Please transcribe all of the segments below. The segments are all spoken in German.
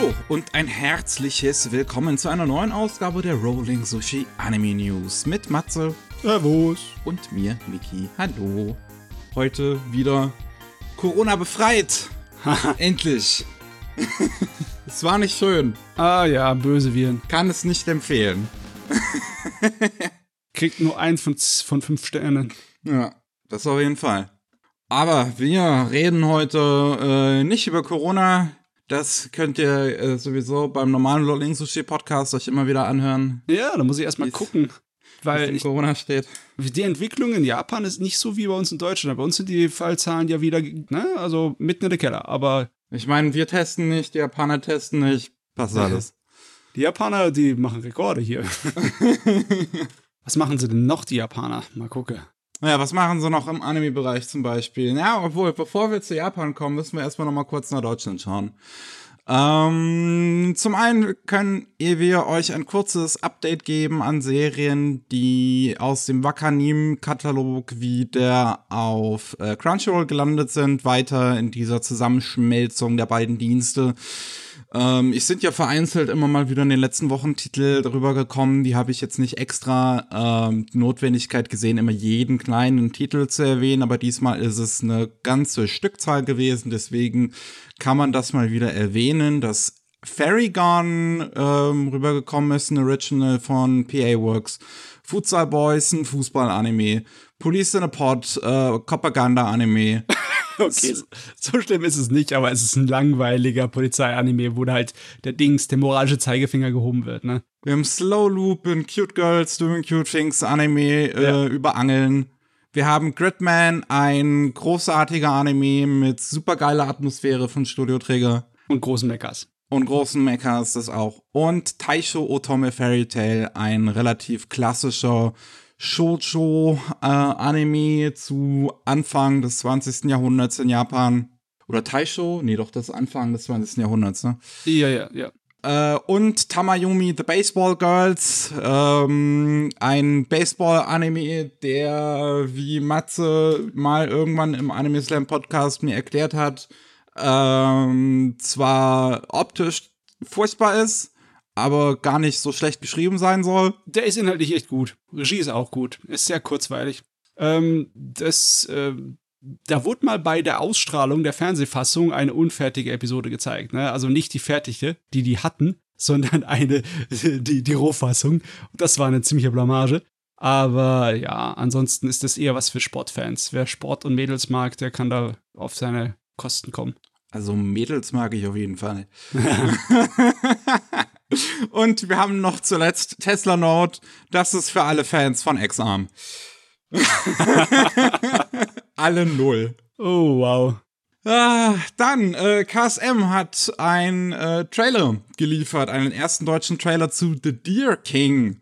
Hallo und ein herzliches Willkommen zu einer neuen Ausgabe der Rolling Sushi Anime News mit Matze Servus. und mir, Miki. Hallo. Heute wieder Corona befreit. Endlich. es war nicht schön. Ah ja, böse Viren. Kann es nicht empfehlen. Kriegt nur eins von, von fünf Sternen. Ja, das auf jeden Fall. Aber wir reden heute äh, nicht über Corona. Das könnt ihr äh, sowieso beim normalen Rolling Sushi Podcast euch immer wieder anhören, Ja, da muss ich erstmal gucken. Weil in ich, Corona steht. die Entwicklung in Japan ist nicht so wie bei uns in Deutschland. Bei uns sind die Fallzahlen ja wieder, ne, also mitten in der Keller. Aber Ich meine, wir testen nicht, die Japaner testen nicht. Passt alles. die Japaner, die machen Rekorde hier. Was machen sie denn noch, die Japaner? Mal gucken. Ja, was machen sie noch im Anime-Bereich zum Beispiel? Ja, obwohl, bevor wir zu Japan kommen, müssen wir erstmal noch mal kurz nach Deutschland schauen. Ähm, zum einen können wir euch ein kurzes Update geben an Serien, die aus dem Wakanim-Katalog wieder auf äh, Crunchyroll gelandet sind, weiter in dieser Zusammenschmelzung der beiden Dienste. Ähm, ich sind ja vereinzelt immer mal wieder in den letzten Wochen Titel darüber gekommen. Die habe ich jetzt nicht extra ähm, Notwendigkeit gesehen, immer jeden kleinen Titel zu erwähnen, aber diesmal ist es eine ganze Stückzahl gewesen. Deswegen kann man das mal wieder erwähnen, dass Fairygon ähm, rübergekommen ist, ein Original von PA Works. Futsal Boys, ein Fußball-Anime. Police in a Pod, äh, Propaganda-Anime. Okay, so, so schlimm ist es nicht, aber es ist ein langweiliger Polizeianime, wo da halt der Dings, der moralische Zeigefinger gehoben wird, ne? Wir haben Slow Loop in Cute Girls Doing Cute Things Anime äh, Ja. über Angeln. Wir haben Gridman, ein großartiger Anime mit supergeiler Atmosphäre von Studioträger Und großen Meckers. und großen Mechas, das auch. Und Taisho Otome Fairy Tale, ein relativ klassischer Shoujo-Anime zu Anfang des 20. Jahrhunderts in Japan. Oder Taisho? Nee, doch, das Anfang des 20. Jahrhunderts, ne? Ja, ja, ja. Äh, und Tamayumi The Baseball Girls, ähm, ein Baseball-Anime, der, wie Matze mal irgendwann im Anime Slam Podcast mir erklärt hat, ähm, zwar optisch furchtbar ist, aber gar nicht so schlecht geschrieben sein soll. Der ist inhaltlich echt gut. Regie ist auch gut. Ist sehr kurzweilig. Ähm, das, ähm, da wurde mal bei der Ausstrahlung der Fernsehfassung eine unfertige Episode gezeigt. Ne? Also nicht die fertige, die die hatten, sondern eine, die, die Rohfassung. Das war eine ziemliche Blamage. Aber ja, ansonsten ist das eher was für Sportfans. Wer Sport und Mädels mag, der kann da auf seine Kosten kommen. Also Mädels mag ich auf jeden Fall. Und wir haben noch zuletzt Tesla Note. Das ist für alle Fans von X-Arm. alle null. Oh, wow. Ah, dann, äh, KSM hat einen äh, Trailer geliefert, einen ersten deutschen Trailer zu The Deer King.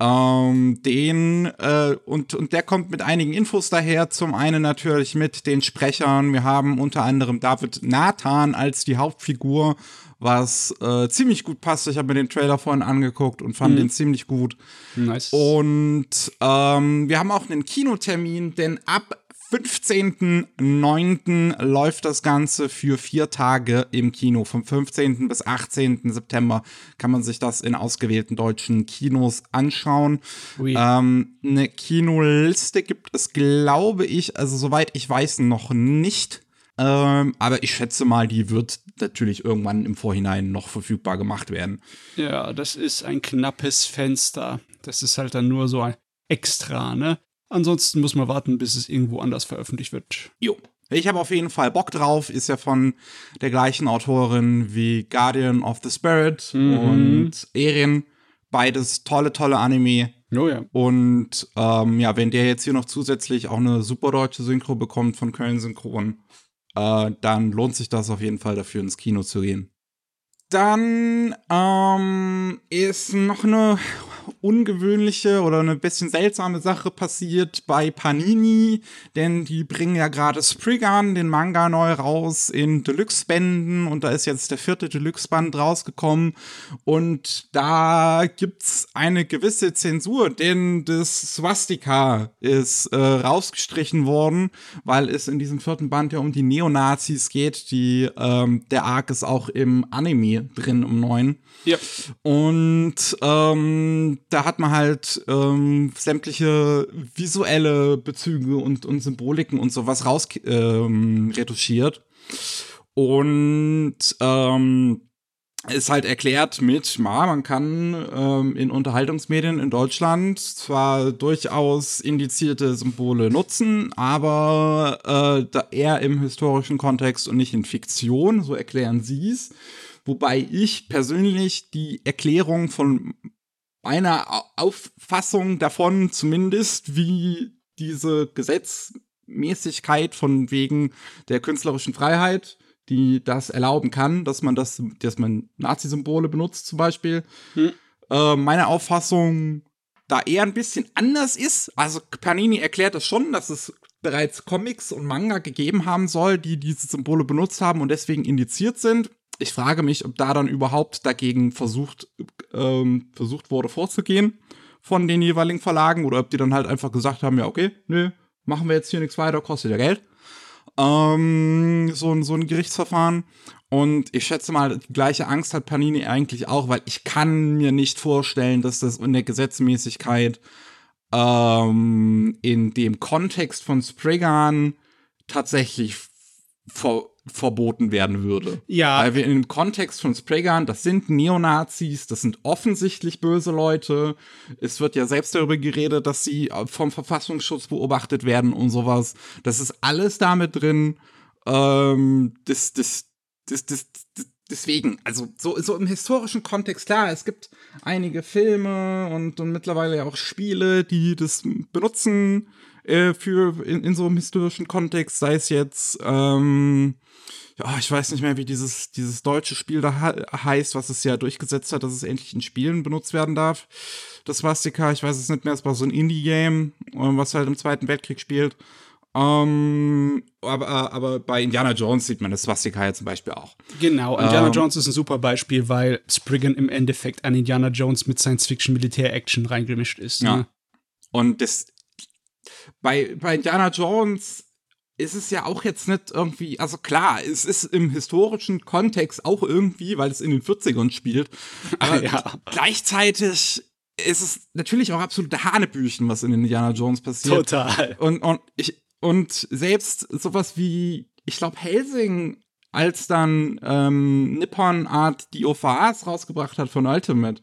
Ähm, den, äh, und, und der kommt mit einigen Infos daher. Zum einen natürlich mit den Sprechern. Wir haben unter anderem David Nathan als die Hauptfigur, was äh, ziemlich gut passt. Ich habe mir den Trailer vorhin angeguckt und fand den ziemlich gut. Nice. Und ähm, wir haben auch einen Kinotermin, denn ab 15.09. läuft das Ganze für vier Tage im Kino. Vom 15. bis 18. September kann man sich das in ausgewählten deutschen Kinos anschauen. Ähm, eine Kinoliste gibt es, glaube ich, also soweit ich weiß, noch nicht. Ähm, aber ich schätze mal, die wird natürlich irgendwann im Vorhinein noch verfügbar gemacht werden. Ja, das ist ein knappes Fenster. Das ist halt dann nur so ein Extra, ne? Ansonsten muss man warten, bis es irgendwo anders veröffentlicht wird. Jo. Ich habe auf jeden Fall Bock drauf. Ist ja von der gleichen Autorin wie Guardian of the Spirit und Erin. Beides tolle, tolle Anime. Oh ja. Und ähm, ja, wenn der jetzt hier noch zusätzlich auch eine super deutsche Synchro bekommt von Köln Synchron, äh, dann lohnt sich das auf jeden Fall dafür ins Kino zu gehen. Dann ähm, ist noch eine ungewöhnliche oder eine bisschen seltsame Sache passiert bei Panini, denn die bringen ja gerade Spriggan, den Manga, neu raus in Deluxe-Bänden und da ist jetzt der vierte Deluxe-Band rausgekommen und da gibt's eine gewisse Zensur, denn das Swastika ist äh, rausgestrichen worden, weil es in diesem vierten Band ja um die Neonazis geht, die ähm, der Arc ist auch im Anime drin im neuen. Ja. Und ähm, da hat man halt ähm, sämtliche visuelle Bezüge und, und Symboliken und sowas raus ähm, retuschiert. Und ähm, ist halt erklärt mit, ja, man kann ähm, in Unterhaltungsmedien in Deutschland zwar durchaus indizierte Symbole nutzen, aber äh, da eher im historischen Kontext und nicht in Fiktion, so erklären sie es. Wobei ich persönlich die Erklärung von meiner Auffassung davon zumindest, wie diese Gesetzmäßigkeit von wegen der künstlerischen Freiheit, die das erlauben kann, dass man das, dass man Nazi-Symbole benutzt zum Beispiel, hm. äh, meine Auffassung da eher ein bisschen anders ist. Also Panini erklärt das schon, dass es bereits Comics und Manga gegeben haben soll, die diese Symbole benutzt haben und deswegen indiziert sind ich frage mich, ob da dann überhaupt dagegen versucht, ähm, versucht wurde vorzugehen von den jeweiligen Verlagen oder ob die dann halt einfach gesagt haben, ja, okay, nö, machen wir jetzt hier nichts weiter, kostet ja Geld. Ähm, so, ein so ein Gerichtsverfahren. Und ich schätze mal, die gleiche Angst hat Panini eigentlich auch, weil ich kann mir nicht vorstellen, dass das in der Gesetzmäßigkeit ähm, in dem Kontext von Spriggan tatsächlich vor, verboten werden würde. Ja. Weil wir in dem Kontext von Spraygun, das sind Neonazis, das sind offensichtlich böse Leute. Es wird ja selbst darüber geredet, dass sie vom Verfassungsschutz beobachtet werden und sowas. Das ist alles damit drin. Ähm, das, das, das, das, das deswegen, also so, so im historischen Kontext, klar, es gibt einige Filme und, und mittlerweile ja auch Spiele, die das benutzen äh, für in, in so einem historischen Kontext, sei es jetzt, ähm, ja, ich weiß nicht mehr, wie dieses, dieses deutsche Spiel da heißt, was es ja durchgesetzt hat, dass es endlich in Spielen benutzt werden darf. Das Swastika, ich weiß es nicht mehr, es war so ein Indie-Game, ähm, was halt im Zweiten Weltkrieg spielt. Ähm, aber, aber bei Indiana Jones sieht man das Swastika ja zum Beispiel auch. Genau, Indiana ähm, Jones ist ein super Beispiel, weil Spriggan im Endeffekt an Indiana Jones mit Science-Fiction-Militär-Action reingemischt ist. Ja. Ne? Und das bei, bei Indiana Jones ist es ja auch jetzt nicht irgendwie, also klar, es ist im historischen Kontext auch irgendwie, weil es in den 40ern spielt. Aber ja. gleichzeitig ist es natürlich auch absolute Hanebüchen, was in Indiana Jones passiert. Total. Und, und, ich, und selbst sowas wie, ich glaube, Helsing, als dann ähm, Nippon Art die OVAs rausgebracht hat von Ultimate,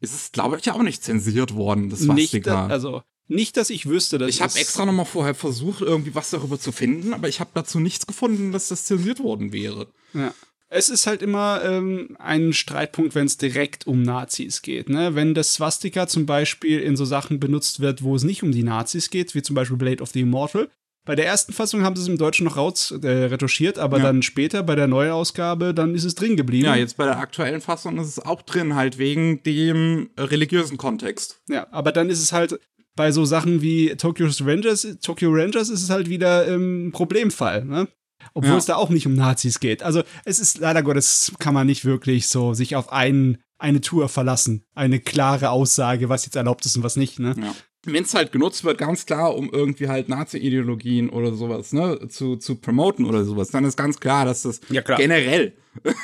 ist es, glaube ich, auch nicht zensiert worden, das Swastika. Nicht, also nicht, dass ich wüsste, dass ich habe extra noch mal vorher versucht, irgendwie was darüber zu finden, aber ich habe dazu nichts gefunden, dass das zensiert worden wäre. Ja. Es ist halt immer ähm, ein Streitpunkt, wenn es direkt um Nazis geht. Ne? Wenn das Swastika zum Beispiel in so Sachen benutzt wird, wo es nicht um die Nazis geht, wie zum Beispiel Blade of the Immortal. Bei der ersten Fassung haben sie es im Deutschen noch raus äh, retuschiert, aber ja. dann später bei der Neuausgabe, dann ist es drin geblieben. Ja, jetzt bei der aktuellen Fassung ist es auch drin, halt wegen dem religiösen Kontext. Ja, aber dann ist es halt bei so Sachen wie Tokyo Rangers, Tokyo Rangers ist es halt wieder ein ähm, Problemfall, ne? Obwohl ja. es da auch nicht um Nazis geht. Also es ist leider Gottes, kann man nicht wirklich so sich auf einen, eine Tour verlassen. Eine klare Aussage, was jetzt erlaubt ist und was nicht, ne? Ja. Wenn es halt genutzt wird, ganz klar, um irgendwie halt Nazi-Ideologien oder sowas, ne, zu, zu promoten oder sowas, dann ist ganz klar, dass das ja, generell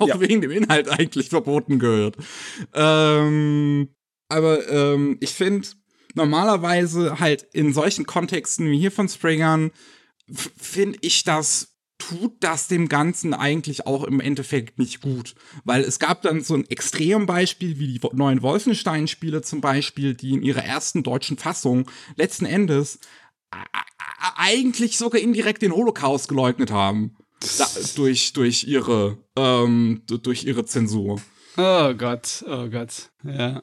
auch ja. wegen dem Inhalt eigentlich verboten gehört. Ähm, aber ähm, ich finde, normalerweise halt in solchen Kontexten wie hier von Springern, finde ich das tut das dem Ganzen eigentlich auch im Endeffekt nicht gut. Weil es gab dann so ein Extrembeispiel wie die neuen Wolfenstein-Spiele zum Beispiel, die in ihrer ersten deutschen Fassung letzten Endes eigentlich sogar indirekt den Holocaust geleugnet haben. Da, durch, durch ihre, ähm, durch ihre Zensur. Oh Gott, oh Gott, ja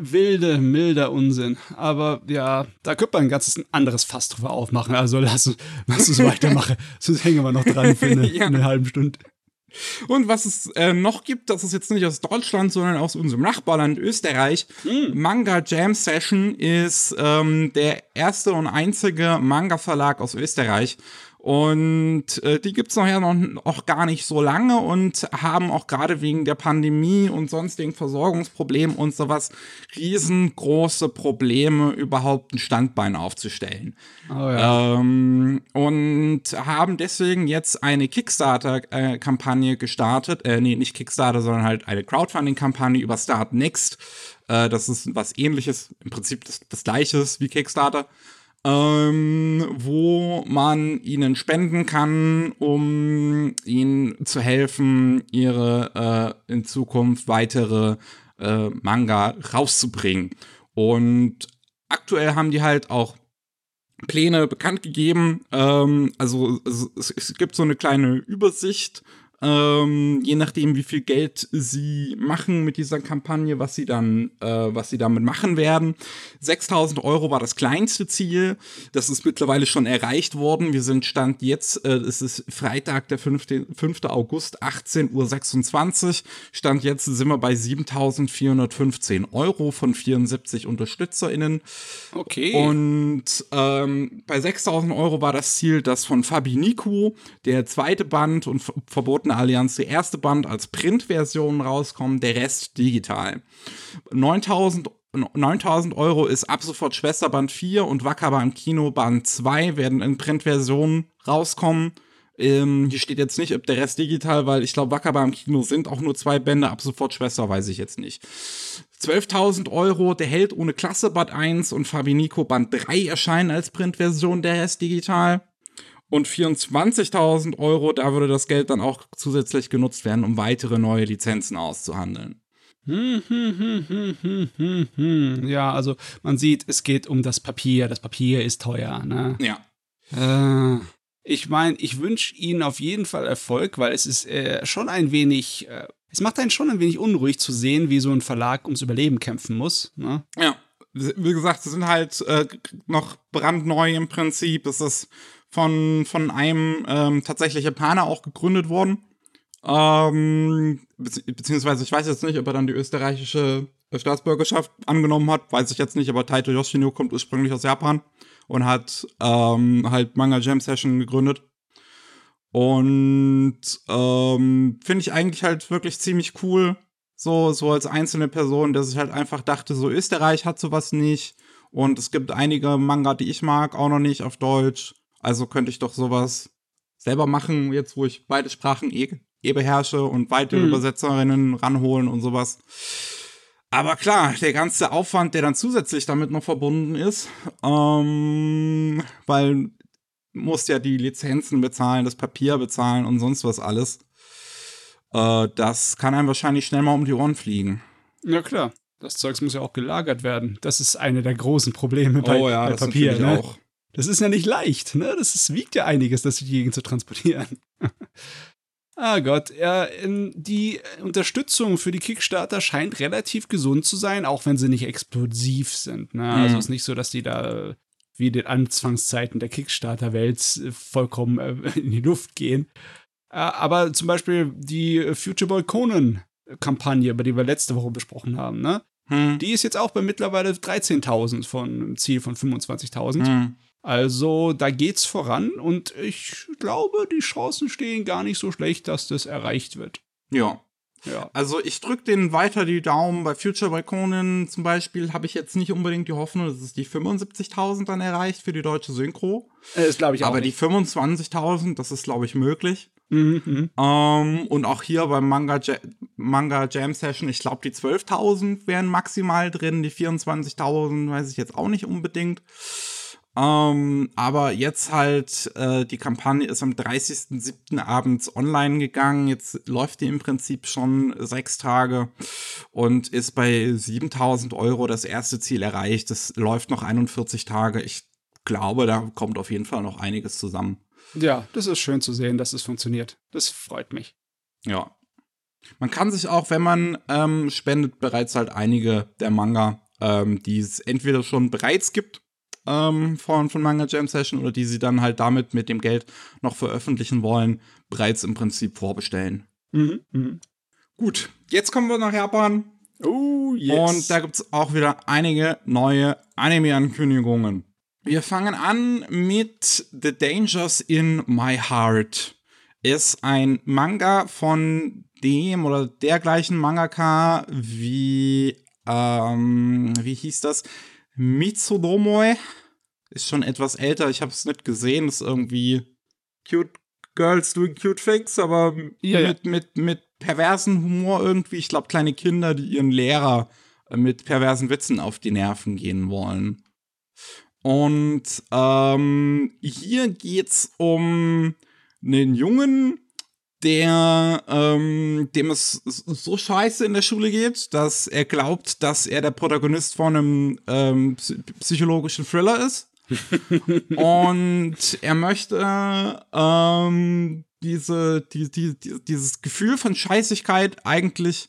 wilde, milder Unsinn. Aber ja, da könnte man ein ganzes anderes Fass drüber aufmachen. Also lass, lass uns weitermachen. Sonst hängen wir noch dran für eine, ja. eine halbe Stunde. Und was es äh, noch gibt, das ist jetzt nicht aus Deutschland, sondern aus unserem Nachbarland Österreich. Hm. Manga Jam Session ist ähm, der erste und einzige Manga-Verlag aus Österreich. Und äh, die gibt's noch ja noch auch gar nicht so lange und haben auch gerade wegen der Pandemie und sonstigen Versorgungsproblemen und sowas riesengroße Probleme, überhaupt ein Standbein aufzustellen. Oh ja. Ähm, und haben deswegen jetzt eine Kickstarter-Kampagne gestartet. Äh, nee, nicht Kickstarter, sondern halt eine Crowdfunding-Kampagne über Start Next. Äh, das ist was ähnliches, im Prinzip das, das gleiches wie Kickstarter. Ähm, wo man ihnen spenden kann, um ihnen zu helfen, ihre äh, in Zukunft weitere äh, Manga rauszubringen. Und aktuell haben die halt auch Pläne bekannt gegeben. Ähm, also es, es, gibt so eine kleine Übersicht, ähm, je nachdem, wie viel Geld sie machen mit dieser Kampagne, was sie dann, äh, was sie damit machen werden. 6000 Euro war das kleinste Ziel. Das ist mittlerweile schon erreicht worden. Wir sind Stand jetzt, äh, es ist Freitag, der 5. 5. August, 18.26 Uhr. Stand jetzt sind wir bei 7415 Euro von 74 UnterstützerInnen. Okay. Und ähm, bei 6000 Euro war das Ziel, das von Fabi Niku, der zweite Band und Verbotene Allianz, der erste Band als Printversion rauskommt, der Rest digital. 9000 9000 Euro ist ab sofort Schwesterband 4 und Wakaba im Kino Band 2 werden in Printversion rauskommen. Ähm, hier steht jetzt nicht, ob der Rest digital, weil ich glaube, Wakaba im Kino sind auch nur zwei Bände, ab sofort Schwester weiß ich jetzt nicht. 12.000 Euro, der Held ohne Klasse Band 1 und Fabinico Band 3 erscheinen als Printversion, der Rest digital. Und 24.000 Euro, da würde das Geld dann auch zusätzlich genutzt werden, um weitere neue Lizenzen auszuhandeln. Hm, hm, hm, ja, also man sieht, es geht um das Papier. Das Papier ist teuer, ne? Ja. Äh, ich meine, ich wünsche Ihnen auf jeden Fall Erfolg, weil es ist äh, schon ein wenig, äh, es macht einen schon ein wenig unruhig zu sehen, wie so ein Verlag ums Überleben kämpfen muss. Ne? Ja, wie gesagt, sie sind halt äh, noch brandneu im Prinzip. Es ist von, von einem ähm, tatsächlich Japaner auch gegründet worden. Ähm, beziehungsweise ich weiß jetzt nicht, ob er dann die österreichische Staatsbürgerschaft angenommen hat, weiß ich jetzt nicht, aber Taito Yoshino kommt ursprünglich aus Japan und hat ähm, halt Manga Jam Session gegründet. Und ähm, finde ich eigentlich halt wirklich ziemlich cool, so, so als einzelne Person, der sich halt einfach dachte, so Österreich hat sowas nicht. Und es gibt einige Manga, die ich mag, auch noch nicht auf Deutsch. Also könnte ich doch sowas selber machen, jetzt wo ich beide Sprachen eh, eh beherrsche und weitere mhm. Übersetzerinnen ranholen und sowas. Aber klar, der ganze Aufwand, der dann zusätzlich damit noch verbunden ist, ähm, weil muss ja die Lizenzen bezahlen, das Papier bezahlen und sonst was alles. Äh, das kann einem wahrscheinlich schnell mal um die Ohren fliegen. Ja klar, das Zeugs muss ja auch gelagert werden. Das ist eine der großen Probleme bei, oh ja, bei das Papier. Ne? Auch. Das ist ja nicht leicht, ne? Das ist, wiegt ja einiges, das durch die Gegend zu transportieren. ah Gott, ja, die Unterstützung für die Kickstarter scheint relativ gesund zu sein, auch wenn sie nicht explosiv sind. Ne? Also Mhm. es ist nicht so, dass die da wie in den Anfangszeiten der Kickstarter-Welt äh, vollkommen äh, in die Luft gehen. Äh, aber zum Beispiel die Future Boy Conan-Kampagne, über die wir letzte Woche besprochen haben, ne? Hm. Die ist jetzt auch bei mittlerweile 13.000 von einem Ziel von 25.000. Hm. Also da geht's voran und ich glaube, die Chancen stehen gar nicht so schlecht, dass das erreicht wird. Ja. Ja. Also ich drücke denen weiter die Daumen. Bei Future by Conan zum Beispiel habe ich jetzt nicht unbedingt die Hoffnung, dass es die 75.000 dann erreicht für die deutsche Synchro. Das glaube ich auch. Aber die nicht. 25.000, das ist, glaube ich, möglich. Mhm, mhm. Ähm, und auch hier beim Manga, Ja- Manga Jam Session, ich glaube, die 12.000 wären maximal drin. Die 24.000 weiß ich jetzt auch nicht unbedingt. Ähm, aber jetzt halt, äh, die Kampagne ist am 30.07. abends online gegangen. Jetzt läuft die im Prinzip schon sechs Tage und ist bei 7000 Euro das erste Ziel erreicht. Das läuft noch 41 Tage. Ich glaube, da kommt auf jeden Fall noch einiges zusammen. Ja, das ist schön zu sehen, dass es funktioniert. Das freut mich. Ja. Man kann sich auch, wenn man ähm, spendet, bereits halt einige der Manga, ähm, die es entweder schon bereits gibt ähm, von, von Manga Jam Session oder die sie dann halt damit mit dem Geld noch veröffentlichen wollen, bereits im Prinzip vorbestellen. Mhm. Mhm. Gut, jetzt kommen wir nach Japan. Oh, yes. Und da gibt es auch wieder einige neue Anime-Ankündigungen. Wir fangen an mit The Dangers in My Heart. Ist ein Manga von dem oder dergleichen Mangaka wie, ähm, wie hieß das? Mitsudomoe. Ist schon etwas älter, ich habe es nicht gesehen, ist irgendwie Cute Girls doing cute things, aber Ja, ja. mit, mit, mit perversen Humor irgendwie. Ich glaube, kleine Kinder, die ihren Lehrer äh, mit perversen Witzen auf die Nerven gehen wollen. Und ähm, hier geht's um einen Jungen, der ähm, dem es so scheiße in der Schule geht, dass er glaubt, dass er der Protagonist von einem ähm, psy- psychologischen Thriller ist. Und er möchte ähm, diese, die, die, die, dieses Gefühl von Scheißigkeit eigentlich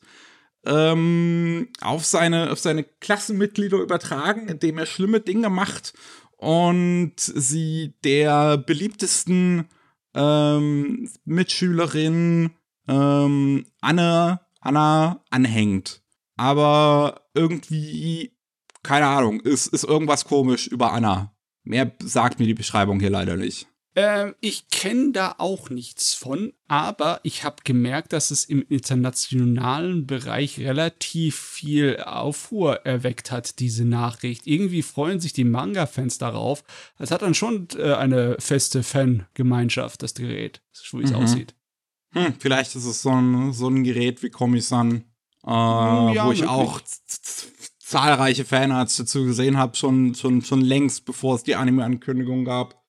ähm, auf, seine, auf seine Klassenmitglieder übertragen, indem er schlimme Dinge macht und sie der beliebtesten ähm, Mitschülerin ähm, Anne, Anna anhängt. Aber irgendwie, keine Ahnung, ist, ist irgendwas komisch über Anna. Mehr sagt mir die Beschreibung hier leider nicht. Ähm, ich kenne da auch nichts von, aber ich habe gemerkt, dass es im internationalen Bereich relativ viel Aufruhr erweckt hat, diese Nachricht. Irgendwie freuen sich die Manga-Fans darauf. Es hat dann schon äh, eine feste Fangemeinschaft, das Gerät, so wie es Mhm. aussieht. Hm, vielleicht ist es so ein, so ein Gerät wie Komi-san, äh, ja, wo ich möglich. auch zahlreiche Fanarts dazu gesehen habe, schon, schon, schon längst, bevor es die Anime-Ankündigung gab.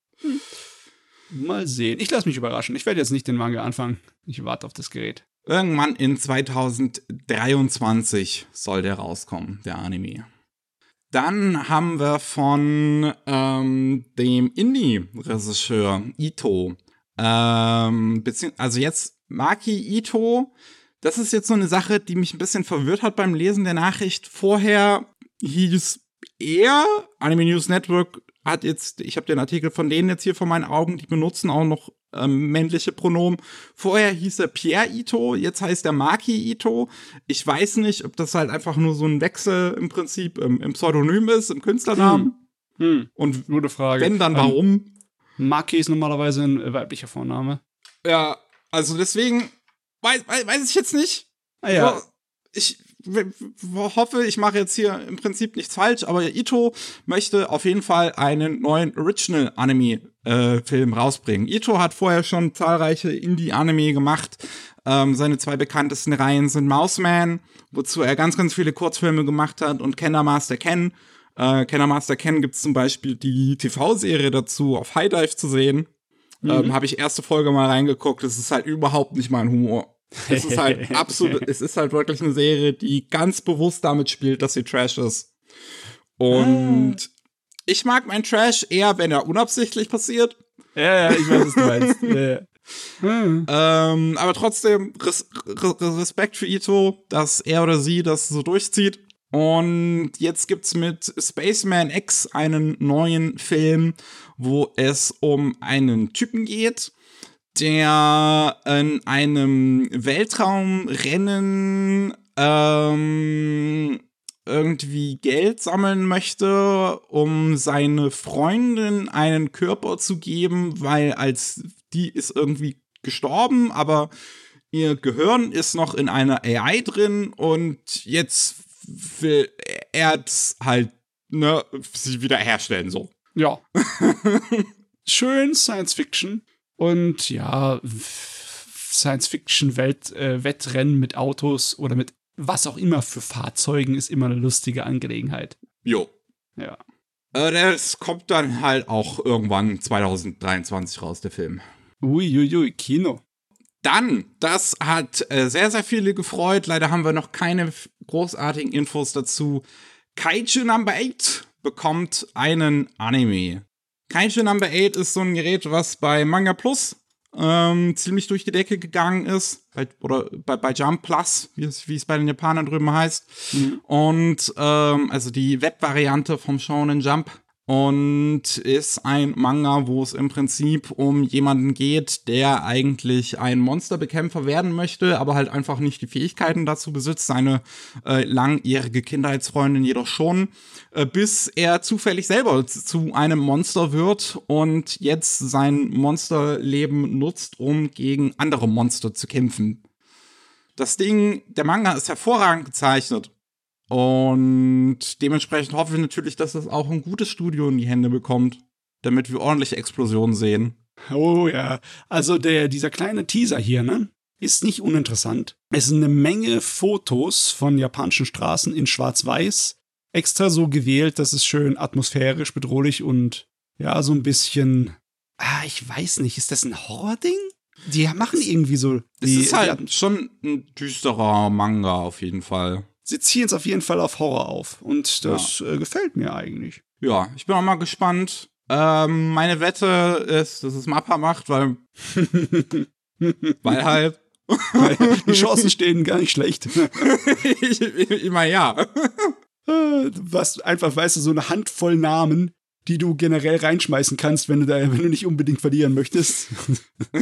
Mal sehen. Ich lasse mich überraschen. Ich werde jetzt nicht den Manga anfangen. Ich warte auf das Gerät. Irgendwann in 2023 soll der rauskommen, der Anime. Dann haben wir von ähm, dem Indie-Regisseur Ito, ähm, also jetzt Maki Ito, das ist jetzt so eine Sache, die mich ein bisschen verwirrt hat beim Lesen der Nachricht. Vorher hieß er, Anime News Network hat jetzt, ich habe den Artikel von denen jetzt hier vor meinen Augen, die benutzen auch noch ähm, männliche Pronomen. Vorher hieß er Pierre Ito, jetzt heißt er Maki Ito. Ich weiß nicht, ob das halt einfach nur so ein Wechsel im Prinzip im, im Pseudonym ist, im Künstlernamen. Hm, Und gute Frage. wenn, dann Ähm, warum? Maki ist normalerweise ein weiblicher Vorname. Ja, also deswegen weiß, weiß, weiß ich jetzt nicht. Ah ja, ich hoffe, ich mache jetzt hier im Prinzip nichts falsch, aber Ito möchte auf jeden Fall einen neuen Original-Anime-Film rausbringen. Ito hat vorher schon zahlreiche Indie-Anime gemacht. Ähm, seine zwei bekanntesten Reihen sind Mouseman, wozu er ganz, ganz viele Kurzfilme gemacht hat, und Kenner Master Ken. Äh, Kenner Master Ken gibt es zum Beispiel die TV-Serie dazu auf High Dive zu sehen. Ähm, Habe ich erste Folge mal reingeguckt. Es ist halt überhaupt nicht mein Humor. Es ist halt absolut, es ist halt wirklich eine Serie, die ganz bewusst damit spielt, dass sie Trash ist. Und ich mag meinen Trash eher, wenn er unabsichtlich passiert. ja, ja, ich weiß, was du meinst. ja, ja. Hm. Ähm, aber trotzdem Res Re Respekt für Ito, dass er oder sie das so durchzieht. Und jetzt gibt's mit Spaceman X einen neuen Film, wo es um einen Typen geht, der in einem Weltraumrennen ähm, irgendwie Geld sammeln möchte, um seine Freundin einen Körper zu geben, weil als die ist irgendwie gestorben, aber ihr Gehirn ist noch in einer AI drin und jetzt will er es halt ne, sie wiederherstellen so. Ja. Schön Science Fiction. Und ja, Science Fiction Welt, äh, mit Autos oder mit was auch immer für Fahrzeugen ist immer eine lustige Angelegenheit. Jo. Ja. Äh, das kommt dann halt auch irgendwann 2023 raus, der Film. Uiuiui, Kino. Dann, das hat äh, sehr, sehr viele gefreut. Leider haben wir noch keine großartigen Infos dazu. Kaiju Number 8 bekommt einen Anime. Kaiju Number 8 ist so ein Gerät, was bei Manga Plus ähm, ziemlich durch die Decke gegangen ist. Bei, oder bei, bei Jump Plus, wie es, wie es bei den Japanern drüben heißt. Und ähm, also die Webvariante vom Shonen Jump. Und ist ein Manga, wo es im Prinzip um jemanden geht, der eigentlich ein Monsterbekämpfer werden möchte, aber halt einfach nicht die Fähigkeiten dazu besitzt, seine äh, langjährige Kindheitsfreundin jedoch schon, äh, bis er zufällig selber zu einem Monster wird und jetzt sein Monsterleben nutzt, um gegen andere Monster zu kämpfen. Das Ding, der Manga ist hervorragend gezeichnet. Und dementsprechend hoffe ich natürlich, dass es auch ein gutes Studio in die Hände bekommt, damit wir ordentliche Explosionen sehen. Oh ja, also der, dieser kleine Teaser hier, ne? Ist nicht uninteressant. Es sind eine Menge Fotos von japanischen Straßen in Schwarz-Weiß. Extra so gewählt, dass es schön atmosphärisch, bedrohlich und ja, so ein bisschen. Ah, ich weiß nicht, ist das ein Horror-Ding? Die machen irgendwie so. Es ist halt schon ein düsterer Manga auf jeden Fall sie ziehen es auf jeden Fall auf Horror auf. Und das ja. äh, gefällt mir eigentlich. Ja, ich bin auch mal gespannt. Ähm, meine Wette ist, dass es Mappa macht, weil. weil halt. Die Chancen stehen gar nicht schlecht. ich, ich, ich meine, ja. Äh, was einfach, weißt du, so eine Handvoll Namen, die du generell reinschmeißen kannst, wenn du da, wenn du nicht unbedingt verlieren möchtest.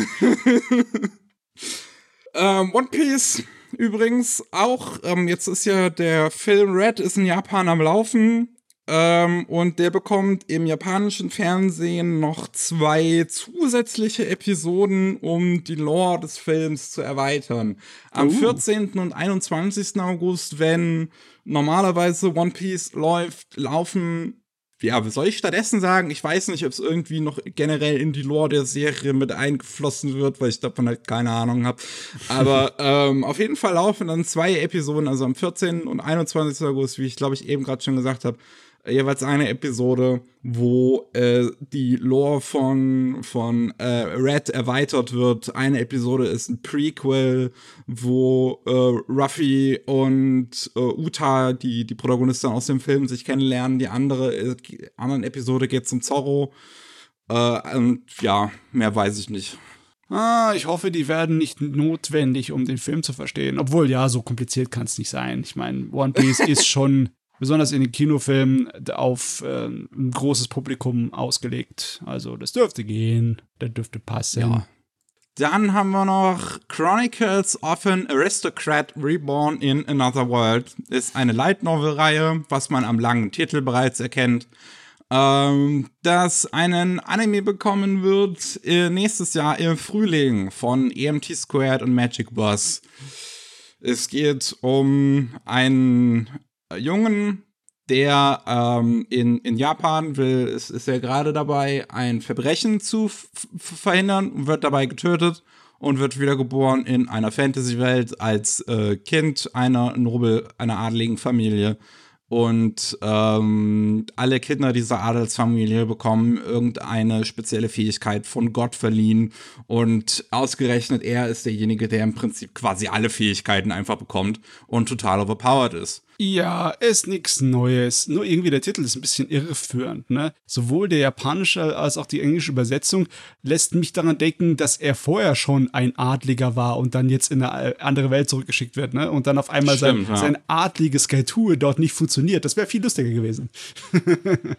ähm, One Piece übrigens auch. Ähm, jetzt ist ja der Film Red ist in Japan am Laufen. Ähm, und der bekommt im japanischen Fernsehen noch zwei zusätzliche Episoden, um die Lore des Films zu erweitern. Am uh. 14. und 21. August, wenn normalerweise One Piece läuft, laufen ja, soll ich stattdessen sagen? Ich weiß nicht, ob es irgendwie noch generell in die Lore der Serie mit eingeflossen wird, weil ich davon halt keine Ahnung habe. Aber ähm, auf jeden Fall laufen dann zwei Episoden, also am 14. und 21. August, wie ich glaube ich eben gerade schon gesagt habe, jeweils eine Episode, wo äh, die Lore von, von äh, Red erweitert wird. Eine Episode ist ein Prequel, wo äh, Ruffy und äh, Uta, die, die Protagonisten aus dem Film, sich kennenlernen. Die andere äh, anderen Episode geht zum Zorro. Äh, und ja, mehr weiß ich nicht. Ah, ich hoffe, die werden nicht notwendig, um den Film zu verstehen. Obwohl, ja, so kompliziert kann es nicht sein. Ich meine, One Piece ist schon besonders in den Kinofilmen auf äh, ein großes Publikum ausgelegt. Also das dürfte gehen, das dürfte passen. Ja. Dann haben wir noch Chronicles of an Aristocrat Reborn in Another World. Ist eine Light Novel Reihe, was man am langen Titel bereits erkennt. Ähm, das einen Anime bekommen wird äh, nächstes Jahr im Frühling von EMT Squared und Magic Boss. Es geht um einen Jungen, der ähm, in, in Japan will, ist, ist er gerade dabei, ein Verbrechen zu verhindern und wird dabei getötet und wird wiedergeboren in einer Fantasy-Welt als äh, Kind einer Nobel, einer adligen Familie. Und ähm, alle Kinder dieser Adelsfamilie bekommen irgendeine spezielle Fähigkeit von Gott verliehen. Und ausgerechnet er ist derjenige, der im Prinzip quasi alle Fähigkeiten einfach bekommt und total overpowered ist. Ja, ist nichts Neues. Nur irgendwie der Titel ist ein bisschen irreführend. Ne? Sowohl der japanische als auch die englische Übersetzung lässt mich daran denken, dass er vorher schon ein Adliger war und dann jetzt in eine andere Welt zurückgeschickt wird. Ne? Und dann auf einmal Stimmt, sein, ja. sein adliges Getue dort nicht funktioniert. Das wäre viel lustiger gewesen.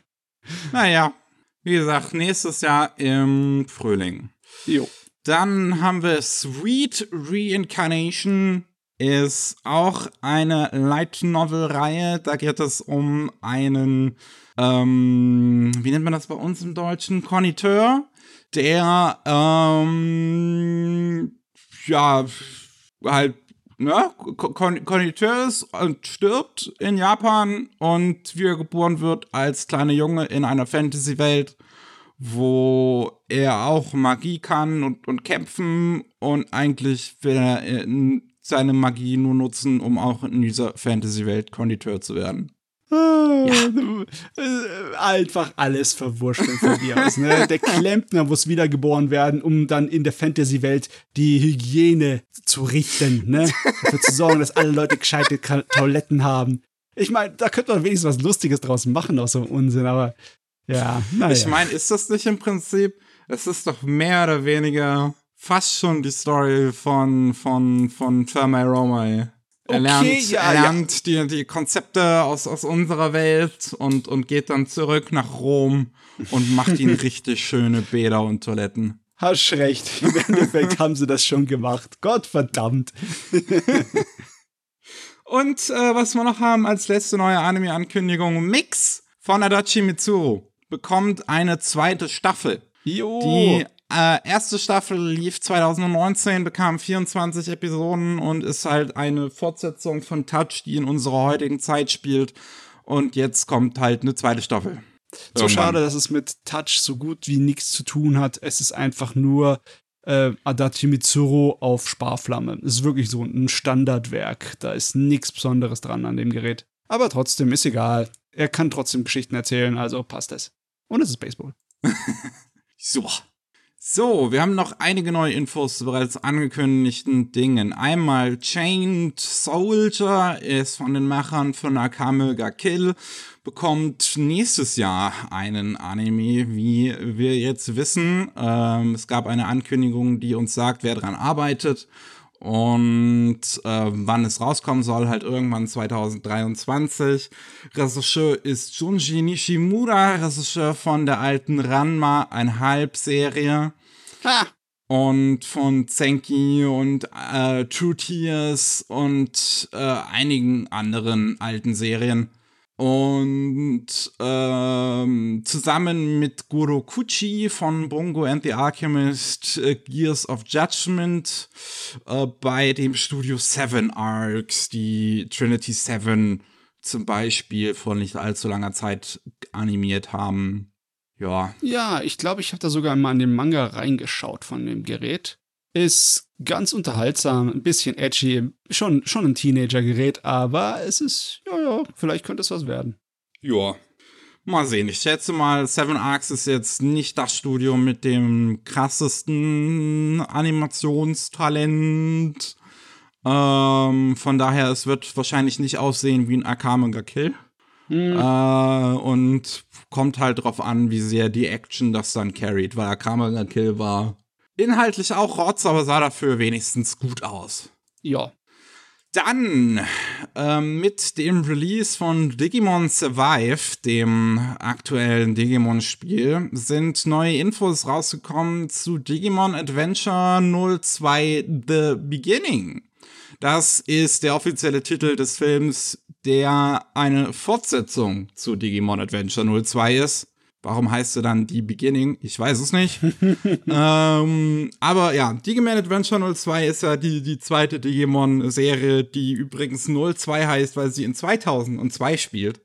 naja, wie gesagt, nächstes Jahr im Frühling. Jo. Dann haben wir Sweet Reincarnation ist auch eine Light Novel Reihe. Da geht es um einen, ähm, wie nennt man das bei uns im Deutschen? Konditeur, der, ähm, ja, halt, ne, Konditeur ist und stirbt in Japan und wiedergeboren wird als kleiner Junge in einer Fantasy-Welt wo er auch Magie kann und, und kämpfen und eigentlich will er seine Magie nur nutzen, um auch in dieser Fantasy-Welt Konditeur zu werden. Ah, ja. Äh, einfach alles verwurschteln von dir aus. Ne? Der Klempner muss wiedergeboren werden, um dann in der Fantasy-Welt die Hygiene zu richten. Ne? Dafür zu sorgen, dass alle Leute gescheite Toiletten haben. Ich meine, da könnte man wenigstens was Lustiges draus machen aus so einem Unsinn, aber ja, naja. Ich meine, ist das nicht im Prinzip, es ist doch mehr oder weniger fast schon die Story von, von, von Thermae Romai. Er lernt, ja, er lernt ja. die, die Konzepte aus, aus unserer Welt und, und geht dann zurück nach Rom und macht ihnen richtig schöne Bäder und Toiletten. Hast recht. Im Endeffekt haben sie das schon gemacht. Gott verdammt. und äh, was wir noch haben als letzte neue Anime-Ankündigung: Mix von Adachi Mitsuru bekommt eine zweite Staffel. Jo. Die äh, erste Staffel lief 2019, bekam 24 Episoden und ist halt eine Fortsetzung von Touch, die in unserer heutigen Zeit spielt. Und jetzt kommt halt eine zweite Staffel. So schade, dass es mit Touch so gut wie nichts zu tun hat. Es ist einfach nur äh, Adachi Mitsuru auf Sparflamme. Es ist wirklich so ein Standardwerk. Da ist nichts Besonderes dran an dem Gerät. Aber trotzdem ist egal. Er kann trotzdem Geschichten erzählen, also passt es. Und es ist Baseball. so. So, wir haben noch einige neue Infos zu bereits angekündigten Dingen. Einmal Chained Soldier ist von den Machern von Akame ga Kill, bekommt nächstes Jahr einen Anime, wie wir jetzt wissen. Ähm, es gab eine Ankündigung, die uns sagt, wer dran arbeitet und äh, wann es rauskommen soll, halt irgendwann 2023. Regisseur ist Junji Nishimura, Regisseur von der alten Ranma, ein Halbserie. Ha. Und von Zenki und äh, True Tears und äh, einigen anderen alten Serien. Und ähm, zusammen mit Guru Kuchi von Bongo and the Alchemist äh, Gears of Judgment äh, bei dem Studio Seven Arcs, die Trinity Seven zum Beispiel vor nicht allzu langer Zeit animiert haben. Ja. Ja, ich glaube, ich habe da sogar mal in den Manga reingeschaut von dem Gerät. Ist ganz unterhaltsam, ein bisschen edgy, schon, schon ein Teenager-Gerät, aber es ist, ja, ja, vielleicht könnte es was werden. Ja. Mal sehen. Ich schätze mal, Seven Arcs ist jetzt nicht das Studio mit dem krassesten Animationstalent. Ähm, von daher, es wird wahrscheinlich nicht aussehen wie ein Akame ga Kill. Mhm. Äh, und kommt halt drauf an, wie sehr die Action das dann carried, weil Akame ga Kill war inhaltlich auch Rotz, aber sah dafür wenigstens gut aus. Ja. Dann ähm, mit dem Release von Digimon Survive, dem aktuellen Digimon-Spiel, sind neue Infos rausgekommen zu Digimon Adventure 02 The Beginning. Das ist der offizielle Titel des Films, der eine Fortsetzung zu Digimon Adventure 02 ist. Warum heißt sie dann die Beginning? Ich weiß es nicht. ähm, aber ja, Digimon Adventure 02 ist ja die, die zweite Digimon-Serie, die übrigens 02 heißt, weil sie in 2002 spielt.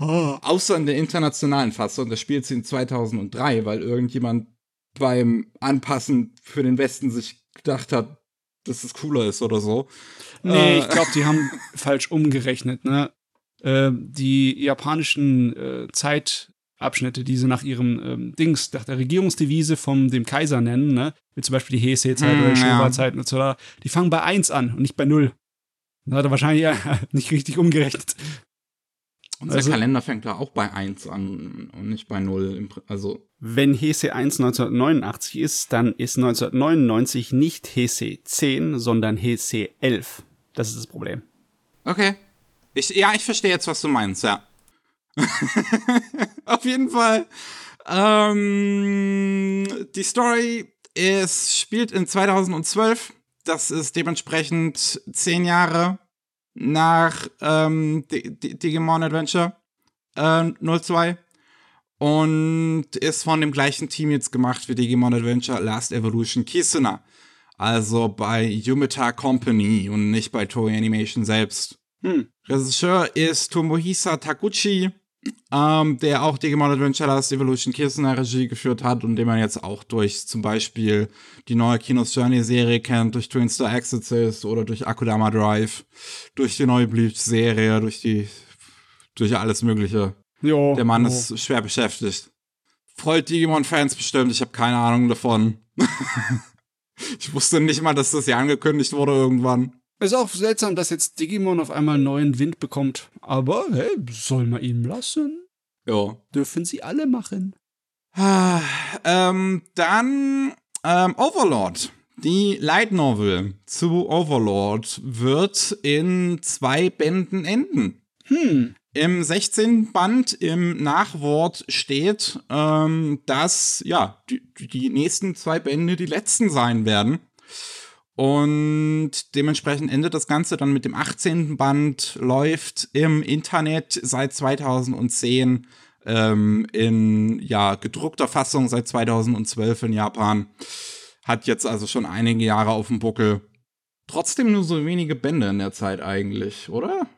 Oh. Außer in der internationalen Fassung, da spielt sie in 2003, weil irgendjemand beim Anpassen für den Westen sich gedacht hat, dass es cooler ist oder so. Nee, äh, ich glaube, die haben falsch umgerechnet, ne? Äh, die japanischen äh, Zeit Abschnitte, die sie nach ihrem ähm, Dings, nach der Regierungsdevise vom dem Kaiser nennen, ne? wie zum Beispiel die Heisei-Zeit mm, oder die Showa-Zeit, ja. die fangen bei 1 an und nicht bei 0. Da hat er wahrscheinlich ja nicht richtig umgerechnet. Unser also, Kalender fängt da auch bei 1 an und nicht bei 0. Also Wenn Heisei 1 1989 ist, dann ist 1999 nicht Heisei 10, sondern Heisei 11. Das ist das Problem. Okay. Ich, ja, ich verstehe jetzt, was du meinst, ja. Auf jeden Fall. Ähm, die Story ist, spielt in 2012. Das ist dementsprechend zehn Jahre nach ähm, Digimon Adventure äh, 02 und ist von dem gleichen Team jetzt gemacht wie Digimon Adventure Last Evolution Kisuna. Also bei Yumeta Company und nicht bei Toei Animation selbst. Hm. Regisseur ist Tomohisa Taguchi ähm, der auch Digimon Adventure Last Evolution Kissener Regie geführt hat und den man jetzt auch durch zum Beispiel die neue Kinos Journey Serie kennt, durch Twin Star Exorcist oder durch Akudama Drive, durch die neue Bleach Serie, durch die, durch alles Mögliche. Jo, der Mann jo. ist schwer beschäftigt. Freut Digimon-Fans bestimmt, ich habe keine Ahnung davon. ich wusste nicht mal, dass das ja angekündigt wurde irgendwann. Ist auch seltsam, dass jetzt Digimon auf einmal neuen Wind bekommt. Aber hey, soll man ihm lassen? Ja. Dürfen sie alle machen. Ah, ähm, dann ähm, Overlord. Die Light Novel zu Overlord wird in zwei Bänden enden. Hm. Im 16. Band im Nachwort steht, ähm, dass ja die, die nächsten zwei Bände die letzten sein werden. Und dementsprechend endet das Ganze dann mit dem 18. Band, läuft im Internet seit 2010 ähm, in ja, gedruckter Fassung seit 2012 in Japan. Hat jetzt also schon einige Jahre auf dem Buckel. Trotzdem nur so wenige Bände in der Zeit eigentlich, oder?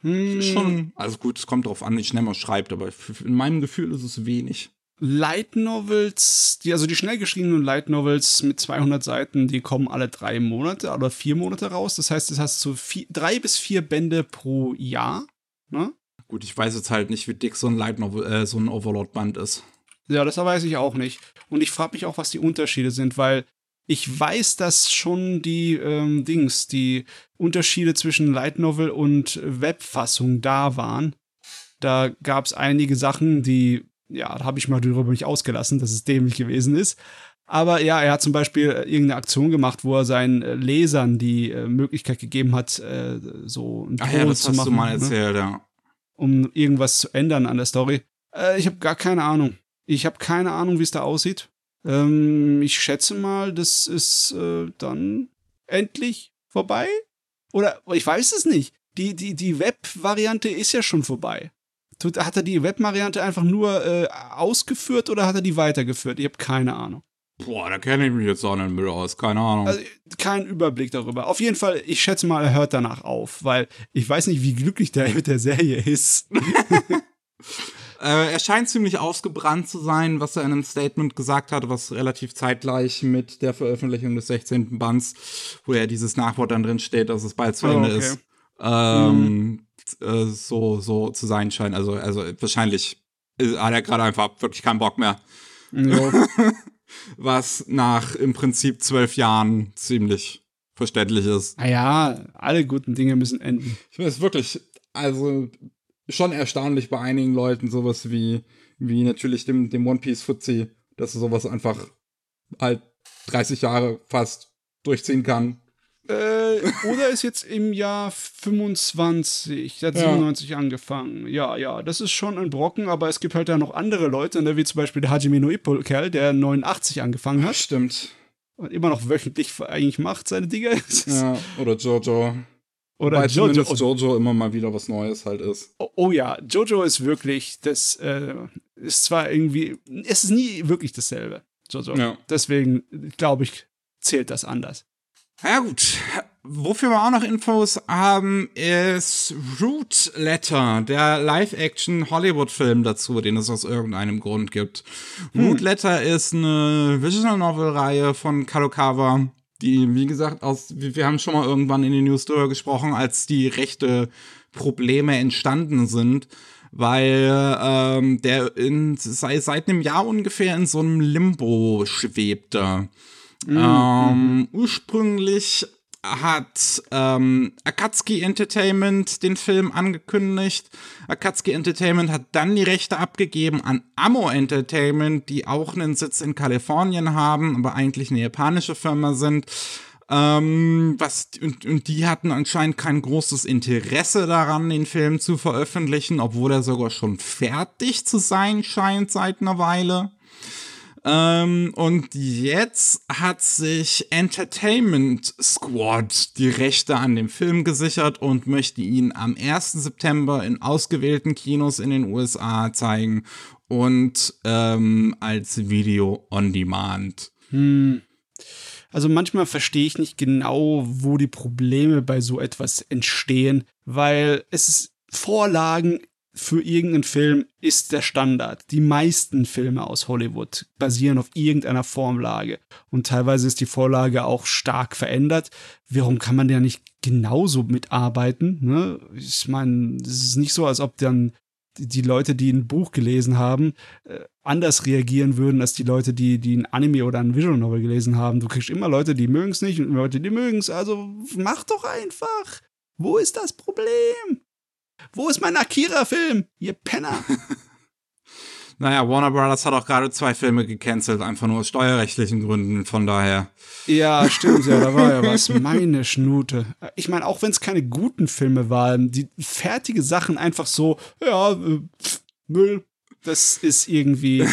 Hm. Schon, also gut, es kommt drauf an, wie schnell man schreibt, aber in meinem Gefühl ist es wenig. Light Novels, die, also die schnell geschriebenen Light Novels mit 200 Seiten, die kommen alle drei Monate oder vier Monate raus. Das heißt, du hast so vier, drei bis vier Bände pro Jahr. Ne? Gut, ich weiß jetzt halt nicht, wie dick so ein Light Novel, äh, so ein Overlord-Band ist. Ja, das weiß ich auch nicht. Und ich frage mich auch, was die Unterschiede sind, weil ich weiß, dass schon die ähm, Dings, die Unterschiede zwischen Light Novel und Webfassung da waren. Da gab es einige Sachen, die ja, da habe ich mal drüber mich ausgelassen, dass es dämlich gewesen ist. Aber ja, er hat zum Beispiel äh, irgendeine Aktion gemacht, wo er seinen äh, Lesern die äh, Möglichkeit gegeben hat, äh, so ein Ach ja, das zu hast machen, du mal ne? erzählt, ne? ja. Um irgendwas zu ändern an der Story. Äh, ich habe gar keine Ahnung. Ich habe keine Ahnung, wie es da aussieht. Ähm, ich schätze mal, das ist äh, dann endlich vorbei. Oder ich weiß es nicht. Die, die, die Web-Variante ist ja schon vorbei. Hat er die Webvariante einfach nur äh, ausgeführt oder hat er die weitergeführt? Ich habe keine Ahnung. Boah, da kenne ich mich jetzt auch nicht mehr aus, keine Ahnung. Also, kein Überblick darüber. Auf jeden Fall, ich schätze mal, er hört danach auf, weil ich weiß nicht, wie glücklich der mit der Serie ist. äh, er scheint ziemlich ausgebrannt zu sein, was er in einem Statement gesagt hat, was relativ zeitgleich mit der Veröffentlichung des 16. Bands, wo ja dieses Nachwort dann drin steht, dass es bald zu oh, Ende okay. ist. Ähm, mhm äh, so, so zu sein scheint. Also, also wahrscheinlich hat er gerade einfach wirklich keinen Bock mehr. Was nach im Prinzip zwölf Jahren ziemlich verständlich ist. Naja, alle guten Dinge müssen enden. Ich finde es wirklich, also schon erstaunlich bei einigen Leuten, sowas wie, wie natürlich dem, dem One Piece Fuzzi, dass er sowas einfach halt 30 Jahre fast durchziehen kann. Äh, oder ist jetzt im Jahr 25, der hat ja. 97 angefangen. Ja, ja, das ist schon ein Brocken, aber es gibt halt da noch andere Leute, ne, wie zum Beispiel der Hajime no Ippo-Kerl, der 89 angefangen hat. Stimmt. Und immer noch wöchentlich eigentlich macht seine Dinge. ja, oder Jojo. Oder Wobei Jojo. Jojo immer mal wieder was Neues halt ist. Oh, oh ja, Jojo ist wirklich, das äh, ist zwar irgendwie, es ist nie wirklich dasselbe. Jojo. Ja. Deswegen glaube ich, zählt das anders. Ja gut, wofür wir auch noch Infos haben, ist Root Letter, der Live-Action-Hollywood-Film dazu, den es aus irgendeinem Grund gibt. Hm. Root Letter ist eine Visual Novel-Reihe von Kadokawa, die, wie gesagt, aus, wir haben schon mal irgendwann in den News darüber gesprochen, als die rechte Probleme entstanden sind weil ähm, der in, sei, seit einem Jahr ungefähr in so einem Limbo schwebte. Mhm. Ähm, ursprünglich hat ähm, Akatsuki Entertainment den Film angekündigt. Akatsuki Entertainment hat dann die Rechte abgegeben an Ammo Entertainment, die auch einen Sitz in Kalifornien haben, aber eigentlich eine japanische Firma sind. Ähm, was, und, und die hatten anscheinend kein großes Interesse daran, den Film zu veröffentlichen, obwohl er sogar schon fertig zu sein scheint seit einer Weile. Ähm, und jetzt hat sich Entertainment Squad die Rechte an dem Film gesichert und möchte ihn am 1. September in ausgewählten Kinos in den USA zeigen und ähm, als Video on Demand. Hm. Also manchmal verstehe ich nicht genau, wo die Probleme bei so etwas entstehen, weil es Vorlagen für irgendeinen Film ist der Standard. Die meisten Filme aus Hollywood basieren auf irgendeiner Formlage. Und teilweise ist die Vorlage auch stark verändert. Warum kann man da nicht genauso mitarbeiten? Ne? Ich meine, es ist nicht so, als ob dann die Leute, die ein Buch gelesen haben, äh, anders reagieren würden als die Leute, die, die ein Anime oder ein Visual Novel gelesen haben. Du kriegst immer Leute, die mögen es nicht und Leute, die mögen es. Also mach doch einfach. Wo ist das Problem? Wo ist mein Akira-Film, ihr Penner? Naja, Warner Brothers hat auch gerade zwei Filme gecancelt, einfach nur aus steuerrechtlichen Gründen, von daher. Ja, stimmt, ja, da war ja was. Meine Schnute. Ich meine, auch wenn es keine guten Filme waren, die fertige Sachen einfach so, ja, äh, Müll, das ist irgendwie.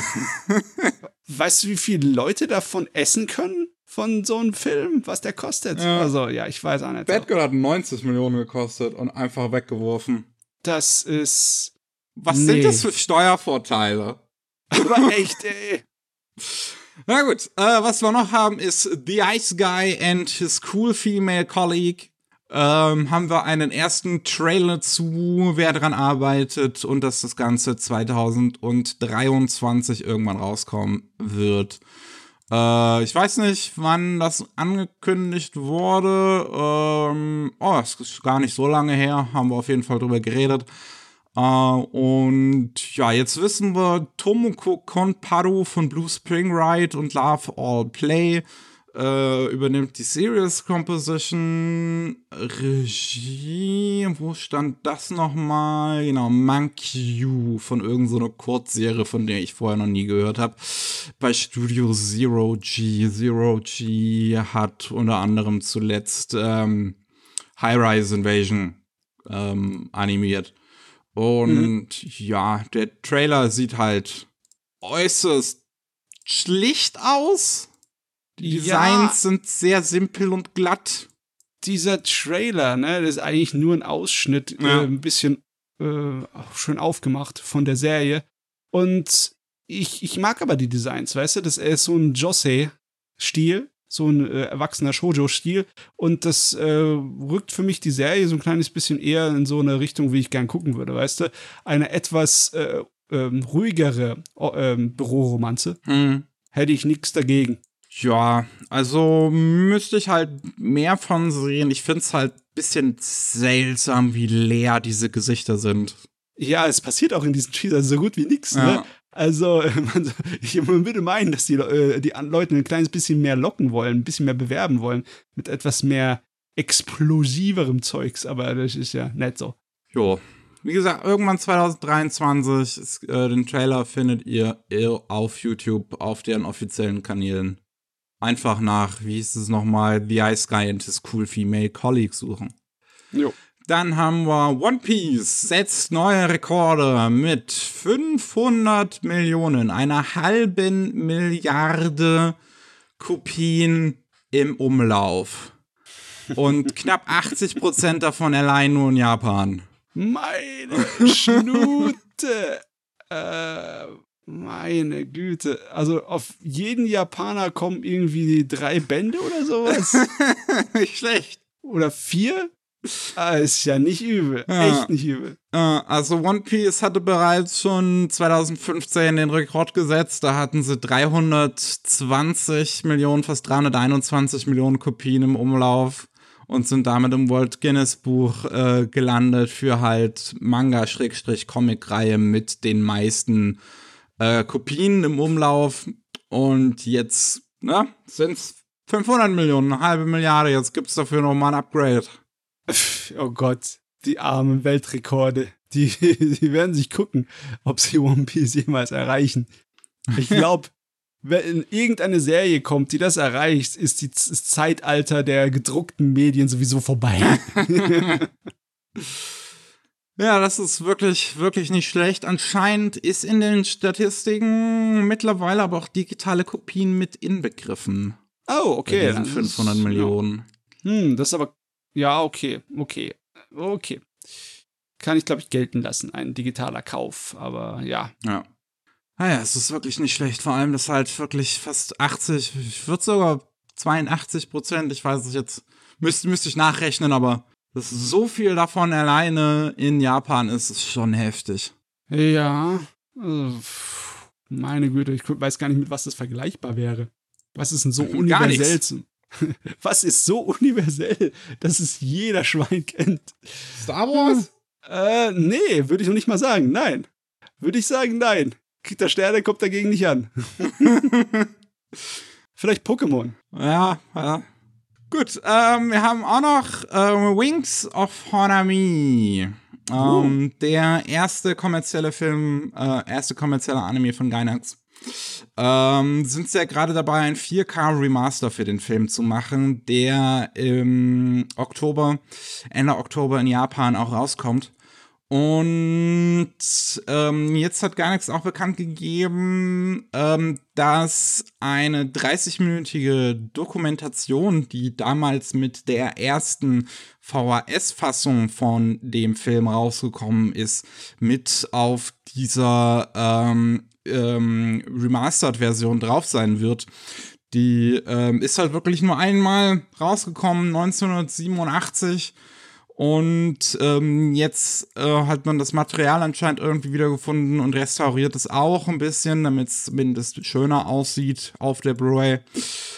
weißt du, wie viele Leute davon essen können? Von so einem Film, was der kostet? Ja. Also, ja, ich weiß auch nicht. Bad Girl hat 90 Millionen gekostet und einfach weggeworfen. Das ist. Was Nee. sind das für Steuervorteile? Aber echt, ey. Na gut, äh, was wir noch haben ist The Ice Guy and his cool female colleague. Ähm, haben wir einen ersten Trailer zu, wer dran arbeitet und dass das Ganze 2023 irgendwann rauskommen wird. Äh, ich weiß nicht, wann das angekündigt wurde. Ähm, oh, es ist gar nicht so lange her, haben wir auf jeden Fall drüber geredet. Äh, und ja, jetzt wissen wir, Tomoko Konparu von Blue Spring Ride und Love All Play äh, übernimmt die Serious Composition. Regie, wo stand das nochmal? Genau, Monkey You von irgendeiner so einer Kurzserie, von der ich vorher noch nie gehört habe. Bei Studio Zero G. Zero G hat unter anderem zuletzt ähm, High Rise Invasion ähm, animiert. Und ja, der Trailer sieht halt äußerst schlicht aus. Die Ja. Designs sind sehr simpel und glatt. dieser Trailer, ne, das ist eigentlich nur ein Ausschnitt, Ja. äh, ein bisschen äh, schön aufgemacht von der Serie. Und ich, ich mag aber die Designs, weißt du, das ist so ein Josei-Stil, so ein äh, erwachsener Shoujo-Stil. Und das äh, rückt für mich die Serie so ein kleines bisschen eher in so eine Richtung, wie ich gern gucken würde, weißt du. Eine etwas äh, ähm, ruhigere oh, ähm, Büroromanze. Hm. Hätte ich nichts dagegen. Ja, also müsste ich halt mehr von sehen. Ich finde es halt ein bisschen seltsam, wie leer diese Gesichter sind. Ja, es passiert auch in diesem Teaser so gut wie nichts. Ja. Ne? Also, man, ich man würde meinen, dass die, äh, die Leute ein kleines bisschen mehr locken wollen, ein bisschen mehr bewerben wollen, mit etwas mehr explosiverem Zeugs, aber das ist ja nicht so. Jo. Wie gesagt, irgendwann 2023, ist, äh, den Trailer findet ihr ihr auf YouTube, auf deren offiziellen Kanälen. Einfach nach, wie hieß es nochmal, The Ice Guy and his cool female colleague suchen. Jo. Dann haben wir One Piece setzt neue Rekorde mit 500 Millionen, einer halben Milliarde Kopien im Umlauf. Und knapp 80 Prozent davon allein nur in Japan. Meine Schnute! äh, meine Güte. Also, auf jeden Japaner kommen irgendwie drei Bände oder sowas. Nicht schlecht. oder vier? Ah, ist ja nicht übel. Ja. Echt nicht übel. Also One Piece hatte bereits schon 2015 den Rekord gesetzt. Da hatten sie 320 Millionen, fast 321 Millionen Kopien im Umlauf und sind damit im World Guinness Buch äh, gelandet für halt Manga-Comic-Reihe mit den meisten äh, Kopien im Umlauf. Und jetzt ne, sind es 500 Millionen, eine halbe Milliarde. Jetzt gibt es dafür noch mal ein Upgrade. Oh Gott, die armen Weltrekorde. Die, die werden sich gucken, ob sie One Piece jemals erreichen. Ich glaube, wenn irgendeine Serie kommt, die das erreicht, ist die, das Zeitalter der gedruckten Medien sowieso vorbei. Ja, das ist wirklich, wirklich nicht schlecht. Anscheinend ist in den Statistiken mittlerweile aber auch digitale Kopien mit inbegriffen. Oh, Bei okay. dann 500 ist- Millionen. Ja. Hm, das ist aber. Ja, okay, okay. Okay. Kann ich, glaube ich, gelten lassen, ein digitaler Kauf. Aber ja. Ja. Naja, es ist wirklich nicht schlecht. Vor allem, dass halt wirklich fast 80, ich würde sogar 82 Prozent, ich weiß es jetzt, müsste, müsste ich nachrechnen, aber dass so viel davon alleine in Japan ist, ist schon heftig. Ja. Also, meine Güte, ich weiß gar nicht, mit was das vergleichbar wäre. Was ist denn so Gar universell? Was ist so universell, dass es jeder Schwein kennt? Star Wars? Äh, nee, würde ich noch nicht mal sagen. Nein. Würde ich sagen, nein. Kriegt der Sterne, kommt dagegen nicht an. Vielleicht Pokémon. Ja, ja. Gut, ähm, wir haben auch noch ähm, Wings of Honami. Ähm, der erste kommerzielle Film, äh, erste kommerzielle Anime von Gainax. Ähm, sind sie ja gerade dabei, ein 4K Remaster für den Film zu machen, der im Oktober, Ende Oktober in Japan auch rauskommt. Und ähm, jetzt hat Gainax auch bekannt gegeben, ähm, dass eine 30-minütige Dokumentation, die damals mit der ersten VHS-Fassung von dem Film rausgekommen ist, mit auf dieser ähm, ähm, Remastered-Version drauf sein wird. Die ähm, ist halt wirklich nur einmal rausgekommen, 1987. Und ähm, jetzt äh, hat man das Material anscheinend irgendwie wiedergefunden und restauriert es auch ein bisschen, damit es zumindest schöner aussieht auf der Blu-ray.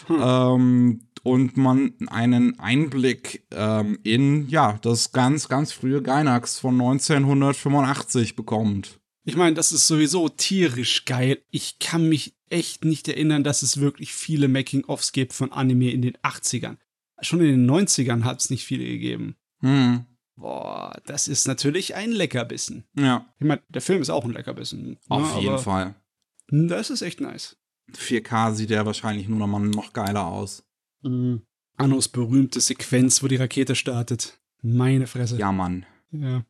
Hm. Ähm, und man einen Einblick ähm, in ja das ganz, ganz frühe Gainax von 1985 bekommt. Ich meine, das ist sowieso tierisch geil. Ich kann mich echt nicht erinnern, dass es wirklich viele Making-ofs gibt von Anime in den 80ern. Schon in den 90ern hat es nicht viele gegeben. Hm. Boah, das ist natürlich ein Leckerbissen. Ja. Ich meine, der Film ist auch ein Leckerbissen. Ne, Auf ne, jeden Fall. Das ist echt nice. 4K sieht ja wahrscheinlich nur noch mal noch geiler aus. Mhm. Annos berühmte Sequenz, wo die Rakete startet. Meine Fresse. Ja, Mann. Ja.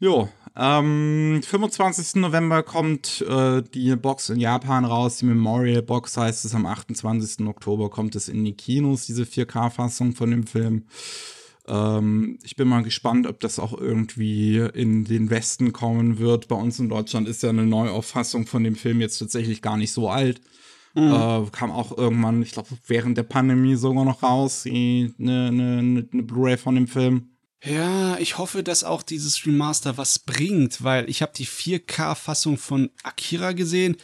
Jo, ähm, 25. November kommt äh, die Box in Japan raus. Die Memorial Box heißt es. Am 28. Oktober kommt es in die Kinos, diese 4K-Fassung von dem Film. Ähm, ich bin mal gespannt, ob das auch irgendwie in den Westen kommen wird. Bei uns in Deutschland ist ja eine Neuauffassung von dem Film jetzt tatsächlich gar nicht so alt. Mhm. Äh, kam auch irgendwann, ich glaube, während der Pandemie sogar noch raus, eine, eine, eine Blu-ray von dem Film. Ja, ich hoffe, dass auch dieses Remaster was bringt, weil ich habe die 4K-Fassung von Akira gesehen.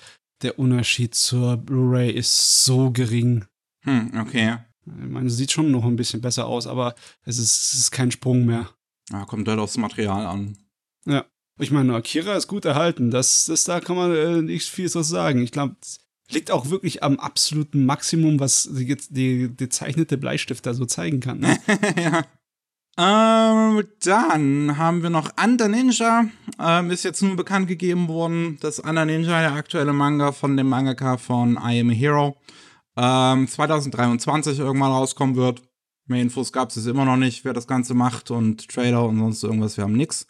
Der Unterschied zur Blu-ray ist so gering. Hm, okay. Ich meine, es sieht schon noch ein bisschen besser aus, aber es ist, es ist kein Sprung mehr. Ja, kommt halt aufs Material an. Ja. Ich meine, Akira ist gut erhalten. Das, das da kann man äh, nicht viel so sagen. Ich glaube, liegt auch wirklich am absoluten Maximum, was die, die, die zeichnete Bleistift da so zeigen kann. Ne? ja. Ähm, dann haben wir noch Under Ninja. Ähm, ist jetzt nur bekannt gegeben worden, dass Under Ninja, der aktuelle Manga von dem Mangaka von I Am a Hero, ähm, 2023 irgendwann rauskommen wird. Mehr Infos gab es immer noch nicht, wer das Ganze macht und Trailer und sonst irgendwas, wir haben nichts.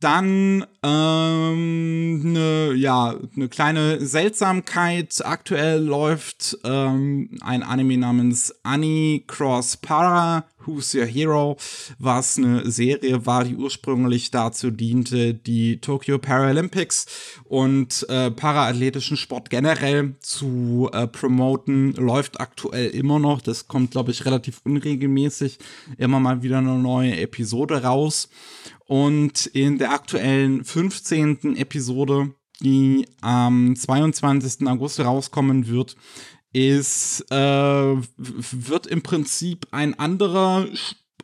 Dann ähm, eine, ja, eine kleine Seltsamkeit. Aktuell läuft ähm, ein Anime namens Annie Cross Para, Who's Your Hero, was eine Serie war, die ursprünglich dazu diente, die Tokyo Paralympics und äh, paraathletischen Sport generell zu äh, promoten. Läuft aktuell immer noch. Das kommt, glaube ich, relativ unregelmäßig. Immer mal wieder eine neue Episode raus. Und in der aktuellen 15. Episode, die am 22. August rauskommen wird, ist, äh, wird im Prinzip ein anderer,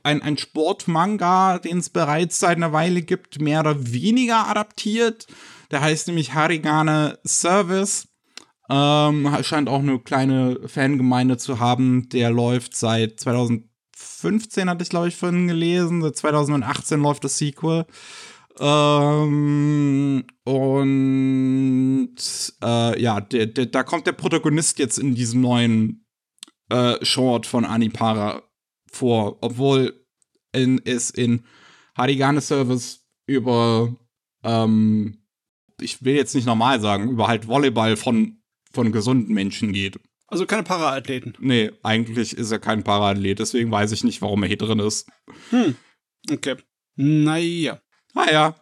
ein, ein Sportmanga, den es bereits seit einer Weile gibt, mehr oder weniger adaptiert. Der heißt nämlich Harigane Service. Ähm, scheint auch eine kleine Fangemeinde zu haben. Der läuft seit 2000 2015 hatte ich, glaube ich, vorhin gelesen. Seit 2018 läuft das Sequel. Ähm, und äh, ja, der, der, da kommt der Protagonist jetzt in diesem neuen äh, Short von Anipara vor, obwohl in, es in Harigane Service über, ähm, ich will jetzt nicht normal sagen, über halt Volleyball von, von gesunden Menschen geht. Also keine Paraathleten. Nee, eigentlich ist er kein Paraathlet, deswegen weiß ich nicht, warum er hier drin ist. Hm. Okay. Naja. Naja.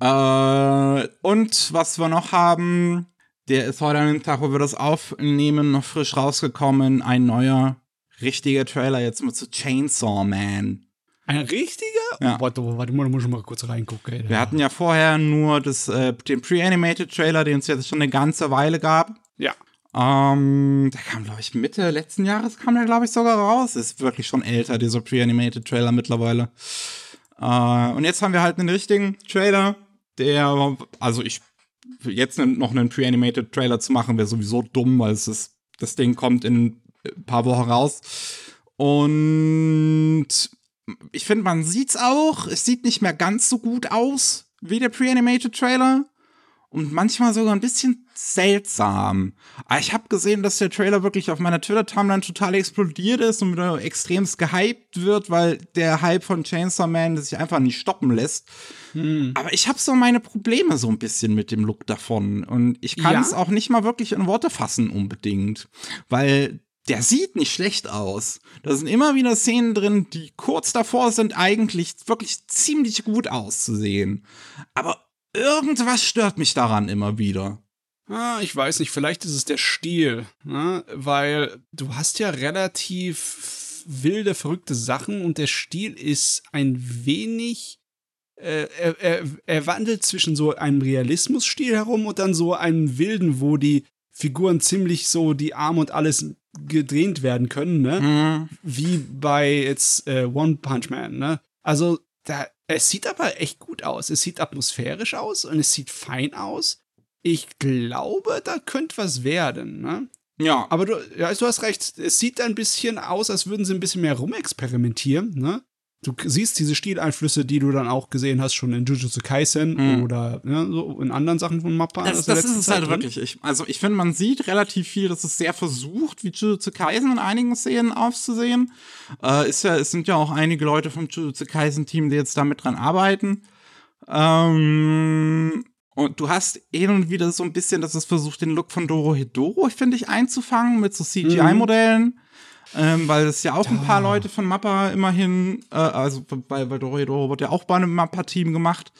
Äh, und was wir noch haben, der ist heute an dem Tag, wo wir das aufnehmen, noch frisch rausgekommen. Ein neuer, richtiger Trailer jetzt mit so Chainsaw Man. Ein richtiger? Ja. Oh, warte, warte mal, da muss ich mal kurz reingucken. Ey. Wir hatten ja vorher nur das, äh, den Pre-Animated Trailer, den es jetzt schon eine ganze Weile gab. Ja. Ähm, der kam, glaube ich, Mitte letzten Jahres kam der, glaube ich, sogar raus. Ist wirklich schon älter, dieser Pre-Animated Trailer mittlerweile. Äh, und jetzt haben wir halt einen richtigen Trailer, der, also ich, jetzt noch einen Pre-Animated Trailer zu machen, wäre sowieso dumm, weil es ist, das Ding kommt in ein paar Wochen raus. Und ich finde, man sieht's auch. Es sieht nicht mehr ganz so gut aus wie der Pre-Animated Trailer. Und manchmal sogar ein bisschen seltsam. Aber ich habe gesehen, dass der Trailer wirklich auf meiner Twitter-Timeline total explodiert ist und wieder extremst gehypt wird, weil der Hype von Chainsaw Man sich einfach nicht stoppen lässt. Hm. Aber ich habe so meine Probleme so ein bisschen mit dem Look davon. Und ich kann es ja? auch nicht mal wirklich in Worte fassen unbedingt. Weil der sieht nicht schlecht aus. Da sind immer wieder Szenen drin, die kurz davor sind, eigentlich wirklich ziemlich gut auszusehen. Aber irgendwas stört mich daran immer wieder. Ah, ich weiß nicht, vielleicht ist es der Stil, ne? weil du hast ja relativ wilde, verrückte Sachen und der Stil ist ein wenig äh, er, er, er, wandelt zwischen so einem Realismus-Stil herum und dann so einem wilden, wo die Figuren ziemlich so die Arme und alles gedreht werden können, ne? Mhm. Wie bei jetzt äh, One Punch Man, ne? Also, da, es sieht aber echt gut aus. Es sieht atmosphärisch aus und es sieht fein aus. Ich glaube, da könnte was werden, ne? Ja. Aber du, ja, du hast recht. Es sieht ein bisschen aus, als würden sie ein bisschen mehr rumexperimentieren, ne? Du siehst diese Stileinflüsse, die du dann auch gesehen hast, schon in Jujutsu Kaisen mhm. oder ja, so in anderen Sachen von Mappa. Das, das ist es halt drin. wirklich. Ich, also ich finde, man sieht relativ viel, dass es sehr versucht, wie Jujutsu Kaisen in einigen Szenen aufzusehen. Äh, ist ja, es sind ja auch einige Leute vom Jujutsu Kaisen Team, die jetzt damit dran arbeiten. Ähm, und du hast eh und wieder so ein bisschen, dass es versucht, den Look von Doro Hedoro, finde ich, einzufangen mit so CGI-Modellen. Mhm ähm, weil es ja auch ein paar Leute von Mappa immerhin, äh, also weil, weil Dorohedoro wird ja auch bei einem Mappa-Team gemacht.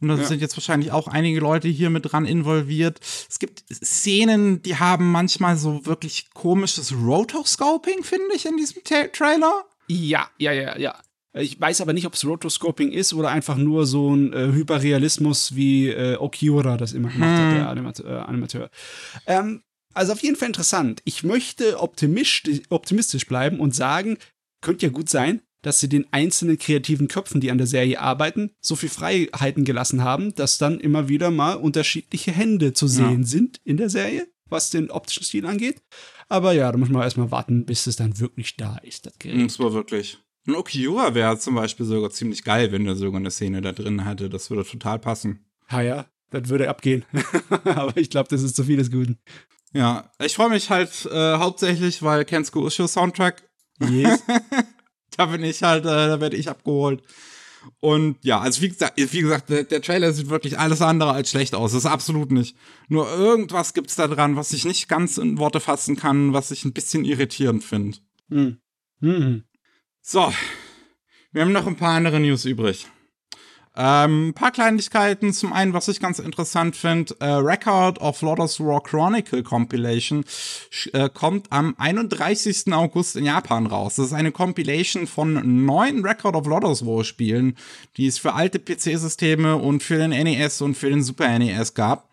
Und da ja. sind jetzt wahrscheinlich auch einige Leute hier mit dran involviert. Es gibt Szenen, die haben manchmal so wirklich komisches Rotoscoping, finde ich, in diesem Ta Trailer. Ja, ja, ja, ja. Ich weiß aber nicht, ob es Rotoscoping ist oder einfach nur so ein äh, Hyperrealismus, wie äh, Okiura das immer gemacht hm. hat, der Animat äh, Animateur. Ähm, also auf jeden Fall interessant. Ich möchte optimistisch bleiben und sagen, könnte ja gut sein, dass sie den einzelnen kreativen Köpfen, die an der Serie arbeiten, so viel Freiheiten gelassen haben, dass dann immer wieder mal unterschiedliche Hände zu sehen ja. sind in der Serie, was den optischen Stil angeht. Aber ja, da muss man erstmal warten, bis es dann wirklich da ist, das Gerät. Das war wirklich. Ein Okiura wäre zum Beispiel sogar ziemlich geil, wenn der sogar eine Szene da drin hätte. Das würde total passen. Ha ja, das würde abgehen. Aber ich glaube, das ist zu viel des Guten. Ja, ich freue mich halt äh, hauptsächlich, weil Kensuke Ushio Soundtrack. Yes. da bin ich halt, äh, da werde ich abgeholt. Und ja, also wie gesagt, wie gesagt der, der, Trailer sieht wirklich alles andere als schlecht aus. Das ist absolut nicht. Nur irgendwas gibt's da dran, was ich nicht ganz in Worte fassen kann, was ich ein bisschen irritierend finde. Hm. Mhm. So, wir haben noch ein paar andere News übrig. Ähm, paar Kleinigkeiten. Zum einen, was ich ganz interessant finde, äh, Record of Lotus War Chronicle Compilation äh, kommt am 31. August in Japan raus. Das ist eine Compilation von neun Record of Lotus War Spielen, die es für alte PC-Systeme und für den NES und für den Super NES gab.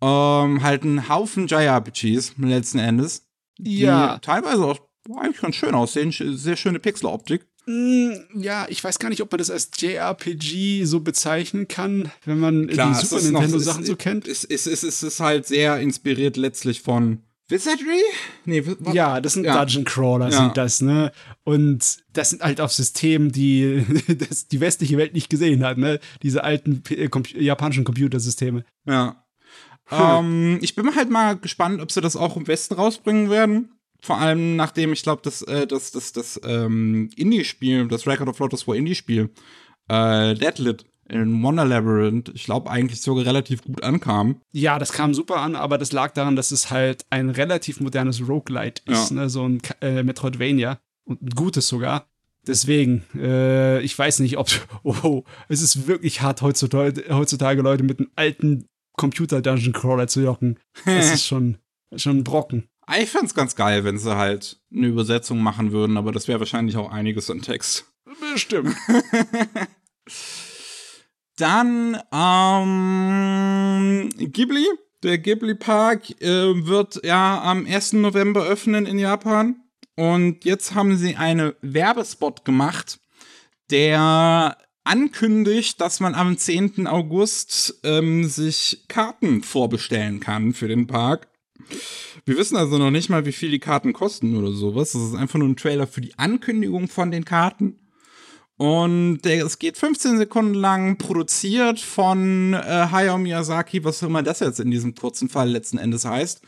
Ähm, halt ein Haufen JRPGs letzten Endes. Ja. Die teilweise auch eigentlich ganz schön aussehen. Sehr schöne Pixeloptik. Mm, ja, ich weiß gar nicht, ob man das als JRPG so bezeichnen kann, wenn man Klar, die Super Nintendo-Sachen so kennt. Es ist, es, ist, es ist halt sehr inspiriert letztlich von Wizardry? Nee, ja, das sind ja. Dungeon Crawler, ja. sind das, ne? Und das sind halt auch Systeme, die das die westliche Welt nicht gesehen hat, ne? Diese alten äh, japanischen Computersysteme. Ja. Hm. Ähm, ich bin halt mal gespannt, ob sie das auch im Westen rausbringen werden. Vor allem nachdem ich glaube, dass äh, das, das, das ähm, Indie-Spiel, das Record of Lotus War Indie-Spiel, äh, Deadlit in Wonder Labyrinth, ich glaube, eigentlich sogar relativ gut ankam. Ja, das kam super an, aber das lag daran, dass es halt ein relativ modernes Roguelite ist, ja. ne? so ein äh, Metroidvania und ein gutes sogar. Deswegen, äh, ich weiß nicht, ob, oh, es ist wirklich hart heutzutage, heutzutage Leute mit einem alten Computer-Dungeon Crawler zu jocken. Das ist schon, schon ein Brocken. Ich fände ganz geil, wenn sie halt eine Übersetzung machen würden, aber das wäre wahrscheinlich auch einiges an Text. Bestimmt. Dann, ähm, Ghibli. Der Ghibli Park äh, wird ja am 1. November öffnen in Japan. Und jetzt haben sie einen Werbespot gemacht, der ankündigt, dass man am 10. August ähm, sich Karten vorbestellen kann für den Park. Wir wissen also noch nicht mal, wie viel die Karten kosten oder sowas. Das ist einfach nur ein Trailer für die Ankündigung von den Karten. Und der, es geht 15 Sekunden lang, produziert von äh, Hayao Miyazaki, was immer das jetzt in diesem kurzen Fall letzten Endes heißt.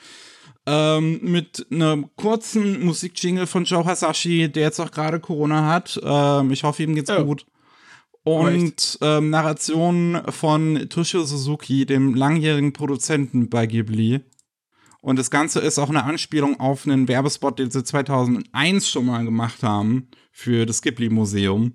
Ähm, mit einem kurzen Musikjingle von Joe Hasashi, der jetzt auch gerade Corona hat. Ähm, ich hoffe, ihm geht's Oh. gut. Und ähm, Narration von Toshio Suzuki, dem langjährigen Produzenten bei Ghibli. Und das Ganze ist auch eine Anspielung auf einen Werbespot, den sie 2001 schon mal gemacht haben für das Ghibli-Museum.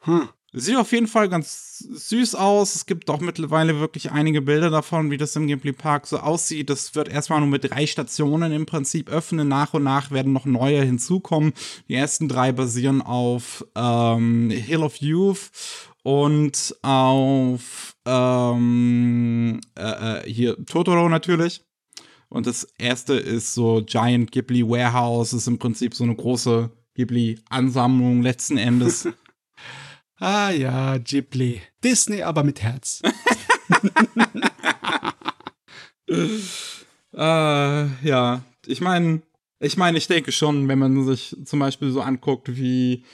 Hm. Sieht auf jeden Fall ganz süß aus. Es gibt auch mittlerweile wirklich einige Bilder davon, wie das im Ghibli Park so aussieht. Das wird erstmal nur mit drei Stationen im Prinzip öffnen. Nach und nach werden noch neue hinzukommen. Die ersten drei basieren auf ähm, Hill of Youth und auf ähm, äh, äh, hier Totoro natürlich. Und das erste ist so Giant Ghibli Warehouse, ist im Prinzip so eine große Ghibli-Ansammlung letzten Endes. Ah ja, Ghibli. Disney, aber mit Herz. Äh, ja, ich meine, ich meine, ich denke schon, wenn man sich zum Beispiel so anguckt, wie,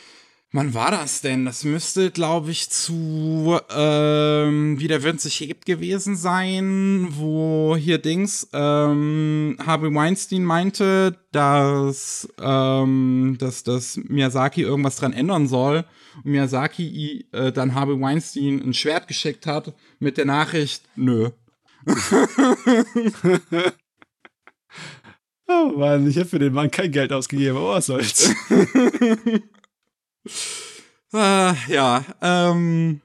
wann war das denn? Das müsste, glaube ich, zu, ähm, wie der Wind sich hebt gewesen sein, wo hier Dings, ähm, Harvey Weinstein meinte, dass, ähm, dass, dass Miyazaki irgendwas dran ändern soll. Und Miyazaki äh, dann Harvey Weinstein ein Schwert geschickt hat mit der Nachricht, nö. Oh Mann, ich habe für den Mann kein Geld ausgegeben, aber was soll's. Äh, ja, ähm,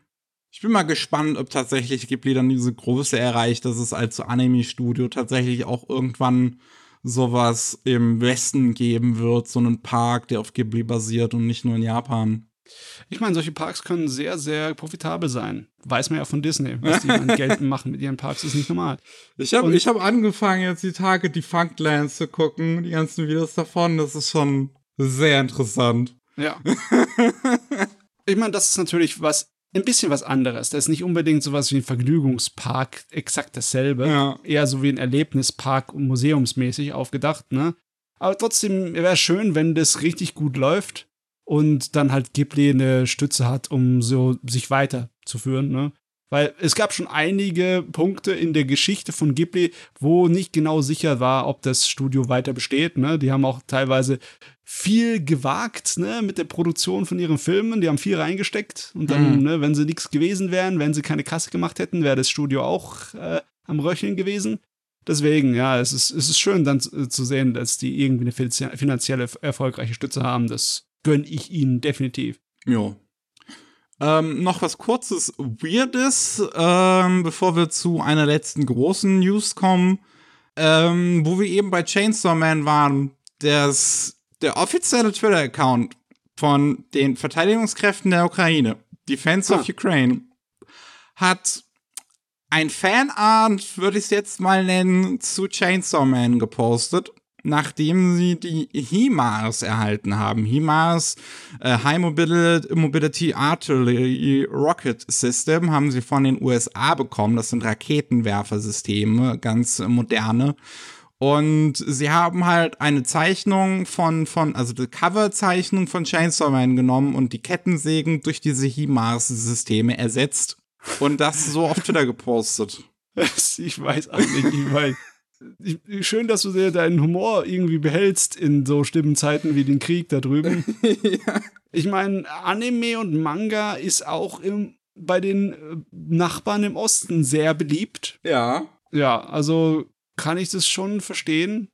ich bin mal gespannt, ob tatsächlich Ghibli dann diese Größe erreicht, dass es als Anime-Studio tatsächlich auch irgendwann sowas im Westen geben wird, so einen Park, der auf Ghibli basiert und nicht nur in Japan. Ich meine, solche Parks können sehr, sehr profitabel sein. Weiß man ja von Disney. Was die an Geld machen mit ihren Parks, ist nicht normal. Ich habe hab angefangen, jetzt die Tage die Funklands zu gucken, die ganzen Videos davon. Das ist schon sehr interessant. Ja. ich meine, das ist natürlich was, ein bisschen was anderes. Das ist nicht unbedingt sowas wie ein Vergnügungspark, exakt dasselbe. Ja. Eher so wie ein Erlebnispark und museumsmäßig aufgedacht, ne? Aber trotzdem wäre schön, wenn das richtig gut läuft und dann halt Ghibli eine Stütze hat, um so sich weiterzuführen, ne? Weil es gab schon einige Punkte in der Geschichte von Ghibli, wo nicht genau sicher war, ob das Studio weiter besteht. Ne? Die haben auch teilweise viel gewagt ne, mit der Produktion von ihren Filmen. Die haben viel reingesteckt. Und dann, Mhm. ne, wenn sie nichts gewesen wären, wenn sie keine Kasse gemacht hätten, wäre das Studio auch äh, am Röcheln gewesen. Deswegen, ja, es ist, es ist schön dann zu, zu sehen, dass die irgendwie eine finanzie- finanzielle erfolgreiche Stütze haben. Das gönne ich ihnen definitiv. Jo. Ähm, noch was kurzes Weirdes, ähm, bevor wir zu einer letzten großen News kommen, ähm, wo wir eben bei Chainsaw Man waren. Das, der offizielle Twitter-Account von den Verteidigungskräften der Ukraine, Defense Ah. of Ukraine, hat ein Fanart, würde ich es jetzt mal nennen, zu Chainsaw Man gepostet, nachdem sie die HIMARS erhalten haben. HIMARS, äh, High Mobility, Artillery Rocket System, haben sie von den USA bekommen. Das sind Raketenwerfersysteme, ganz moderne. Und sie haben halt eine Zeichnung von, von also die Coverzeichnung von Chainsaw Man genommen und die Kettensägen durch diese HIMARS-Systeme ersetzt und das so auf Twitter gepostet. Ich weiß auch nicht, ich weiß. Schön, dass du dir deinen Humor irgendwie behältst in so schlimmen Zeiten wie den Krieg da drüben. Ich meine, Anime und Manga ist auch im, bei den äh, Nachbarn im Osten sehr beliebt. Ja. Ja, also kann ich das schon verstehen,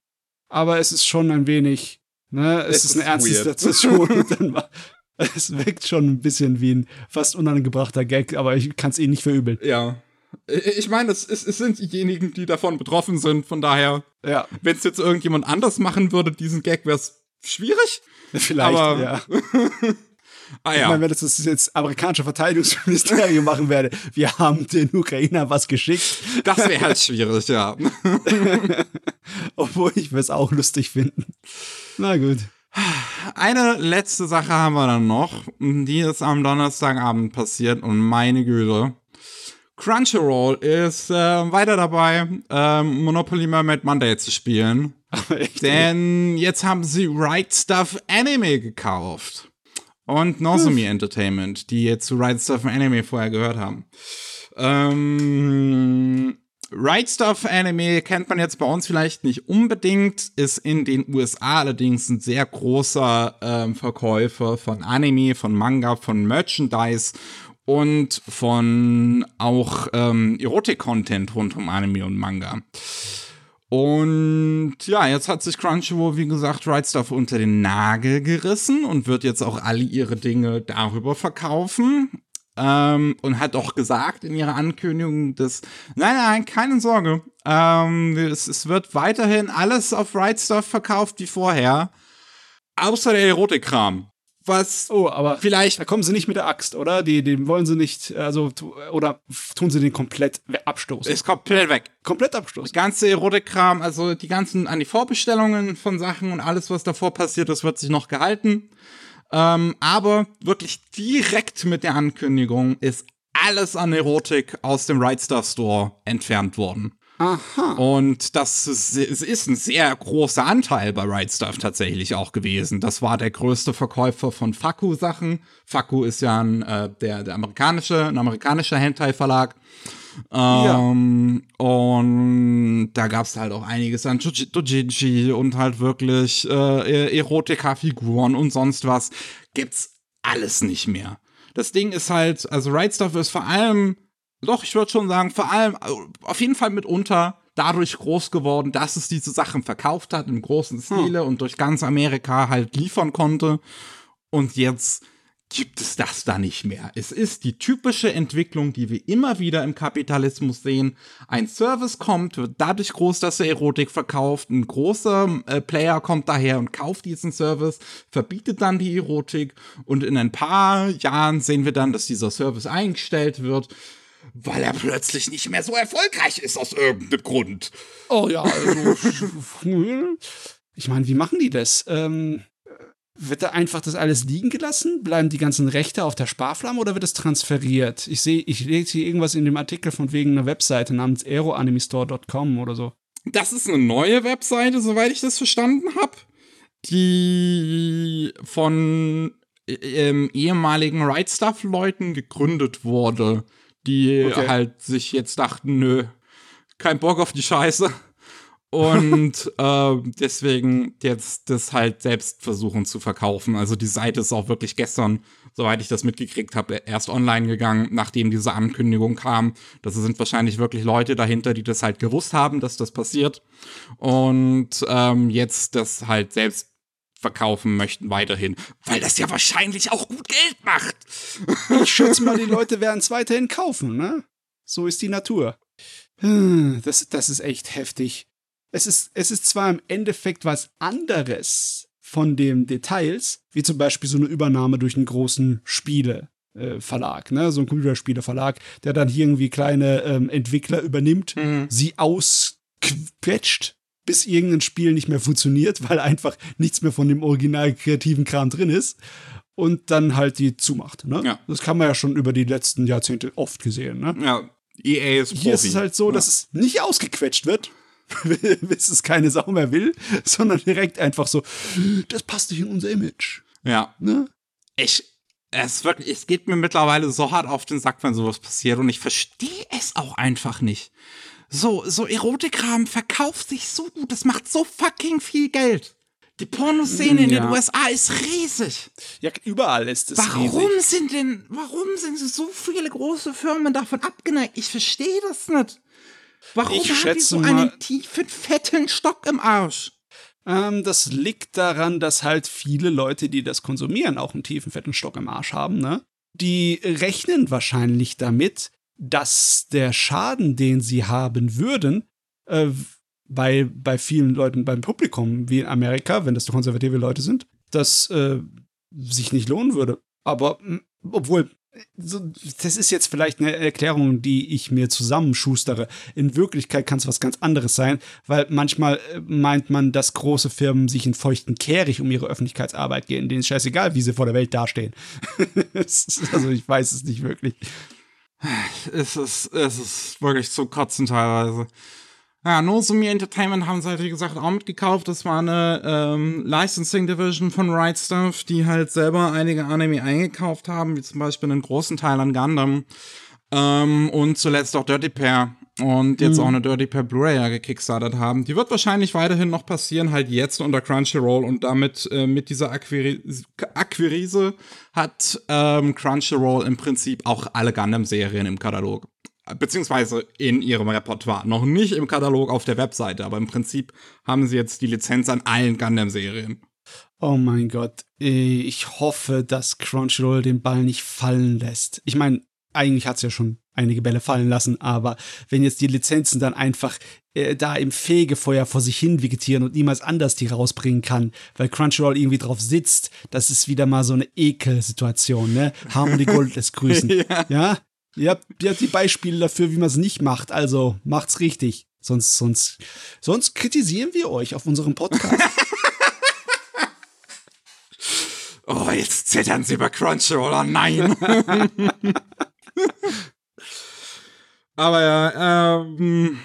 aber es ist schon ein wenig, ne, es, ist eine ist ernste weird. Situation. und dann war- es wirkt schon ein bisschen wie ein fast unangebrachter Gag, aber ich kann es ihnen nicht verübeln. Ja. Ich meine, es, es, es sind diejenigen, die davon betroffen sind. Von daher, Ja, wenn es jetzt irgendjemand anders machen würde, diesen Gag, wäre es schwierig. vielleicht, Aber- ja. Ah Ich ja. meine, wenn das das jetzt amerikanische Verteidigungsministerium machen werde, wir haben den Ukrainer was geschickt, Das wäre halt schwierig, ja. obwohl ich es auch lustig finden. Na gut. Eine letzte Sache haben wir dann noch. Die ist am Donnerstagabend passiert und meine Güte. Crunchyroll ist äh, weiter dabei, ähm, Monopoly Mermaid Monday zu spielen. Denn jetzt haben sie Right Stuff Anime gekauft. und Nozomi Entertainment, die jetzt zu Right Stuff Anime vorher gehört haben. Ähm, Right Stuff Anime kennt man jetzt bei uns vielleicht nicht unbedingt, ist in den USA allerdings ein sehr großer ähm, Verkäufer von Anime, von Manga, von Merchandise und von auch ähm, Erotik-Content rund um Anime und Manga. Und ja, jetzt hat sich Crunchyroll, wie gesagt, Right Stuff unter den Nagel gerissen und wird jetzt auch alle ihre Dinge darüber verkaufen. Ähm, und hat auch gesagt in ihrer Ankündigung, dass, nein, nein, keine Sorge, ähm, es, es, wird weiterhin alles auf Right Stuff verkauft wie vorher, außer der Erotikkram. Was oh, aber vielleicht da kommen sie nicht mit der Axt, oder? Die, den wollen sie nicht, also oder tun sie den komplett abstoßen? Ist komplett weg. Komplett abstoßen. Der ganze Erotikkram, also die ganzen an die Vorbestellungen von Sachen und alles, was davor passiert, das wird sich noch gehalten. Ähm, aber wirklich direkt mit der Ankündigung ist alles an Erotik aus dem Right Stuff Store entfernt worden. Aha. Und das ist, ist, ein sehr großer Anteil bei Right Stuff tatsächlich auch gewesen. Das war der größte Verkäufer von Faku-Sachen. Faku ist ja ein, äh, der, der amerikanische, ein amerikanischer Hentai-Verlag. Ähm, ja. Und da gab es halt auch einiges an Dojinshi und halt wirklich äh, e-, Erotika-Figuren und sonst was. Gibt's alles nicht mehr. Das Ding ist halt, also Right Stuff ist vor allem, doch, ich würde schon sagen, vor allem, auf jeden Fall mitunter dadurch groß geworden, dass es diese Sachen verkauft hat im großen Stile hm. und durch ganz Amerika halt liefern konnte. Und jetzt gibt es das da nicht mehr. Es ist die typische Entwicklung, die wir immer wieder im Kapitalismus sehen. Ein Service kommt, wird dadurch groß, dass er Erotik verkauft. Ein großer äh, Player kommt daher und kauft diesen Service, verbietet dann die Erotik und in ein paar Jahren sehen wir dann, dass dieser Service eingestellt wird. Weil er plötzlich nicht mehr so erfolgreich ist aus irgendeinem Grund. Oh ja, also. ich meine, wie machen die das? Ähm, wird da einfach das alles liegen gelassen? Bleiben die ganzen Rechte auf der Sparflamme oder wird es transferiert? Ich sehe, ich lese hier irgendwas in dem Artikel von wegen einer Webseite namens aeroanimistore.com oder so. Das ist eine neue Webseite, soweit ich das verstanden habe, die von ähm, ehemaligen Right Stuff Leuten gegründet wurde, die okay. halt sich jetzt dachten, nö, kein Bock auf die Scheiße und äh, deswegen jetzt das halt selbst versuchen zu verkaufen. Also die Seite ist auch wirklich gestern, soweit ich das mitgekriegt habe, erst online gegangen, nachdem diese Ankündigung kam. Das sind wahrscheinlich wirklich Leute dahinter, die das halt gewusst haben, dass das passiert. Und ähm, jetzt das halt selbst verkaufen möchten weiterhin, weil das ja wahrscheinlich auch gut Geld macht. Ich schätze mal, die Leute werden es weiterhin kaufen, ne? So ist die Natur. Hm, das, das ist echt heftig es ist, es ist zwar im Endeffekt was anderes von den Details, wie zum Beispiel so eine Übernahme durch einen großen Spieleverlag, ne, so ein Computerspieleverlag, der dann hier irgendwie kleine ähm, Entwickler übernimmt, mhm. sie ausquetscht, bis irgendein Spiel nicht mehr funktioniert, weil einfach nichts mehr von dem original kreativen Kram drin ist und dann halt die zumacht. Ne? Ja. Das kann man ja schon über die letzten Jahrzehnte oft gesehen. Ne? Ja, EA ist Profi. Hier ist es halt so, ja. dass es nicht ausgequetscht wird, bis es keine Sau mehr will, sondern direkt einfach so, das passt nicht in unser Image. Ja. Ne? Ich, es wirklich, es geht mir mittlerweile so hart auf den Sack, wenn sowas passiert und ich verstehe es auch einfach nicht. So, so Erotikkram verkauft sich so gut, das macht so fucking viel Geld. Die Pornoszene in ja. den USA ist riesig. Ja, überall ist es Warum riesig. sind denn, warum sind so viele große Firmen davon abgeneigt? Ich verstehe das nicht. Warum ich schätze die so einen tiefen, fetten Stock im Arsch? Ähm, das liegt daran, dass halt viele Leute, die das konsumieren, auch einen tiefen, fetten Stock im Arsch haben, ne? Die rechnen wahrscheinlich damit, dass der Schaden, den sie haben würden, äh, bei, bei vielen Leuten beim Publikum, wie in Amerika, wenn das konservative Leute sind, das äh, sich nicht lohnen würde. Aber obwohl das ist jetzt vielleicht eine Erklärung, die ich mir zusammenschustere. In Wirklichkeit kann es was ganz anderes sein, weil manchmal äh, meint man, dass große Firmen sich in feuchten Kehricht um ihre Öffentlichkeitsarbeit gehen, denen ist scheißegal, wie sie vor der Welt dastehen. also ich weiß es nicht wirklich. Es ist, es ist wirklich zu kotzen teilweise. Ja, Nozomi Entertainment haben sie halt, wie gesagt, auch mitgekauft. Das war eine ähm, Licensing Division von Right Stuff, die halt selber einige Anime eingekauft haben, wie zum Beispiel einen großen Teil an Gundam. Ähm, und zuletzt auch Dirty Pair. Und jetzt mhm. auch eine Dirty Pair Blu-ray ja gekickstartet haben. Die wird wahrscheinlich weiterhin noch passieren, halt jetzt unter Crunchyroll. Und damit äh, mit dieser Akquiri Akquiriese hat ähm, Crunchyroll im Prinzip auch alle Gundam-Serien im Katalog beziehungsweise in ihrem Repertoire. Noch nicht im Katalog auf der Webseite, aber im Prinzip haben sie jetzt die Lizenz an allen Gundam-Serien. Oh mein Gott, ich hoffe, dass Crunchyroll den Ball nicht fallen lässt. Ich meine, eigentlich hat es ja schon einige Bälle fallen lassen, aber wenn jetzt die Lizenzen dann einfach äh, da im Fegefeuer vor sich hin vegetieren und niemals anders die rausbringen kann, weil Crunchyroll irgendwie drauf sitzt, das ist wieder mal so eine Ekelsituation, ne? Harmony Gold lässt grüßen. ja. ja? Ihr habt, ihr habt die Beispiele dafür, wie man es nicht macht. Also macht's richtig. Sonst, sonst, sonst kritisieren wir euch auf unserem Podcast. oh, jetzt zittern sie über Crunchyroll. Oh nein. Aber ja, ähm,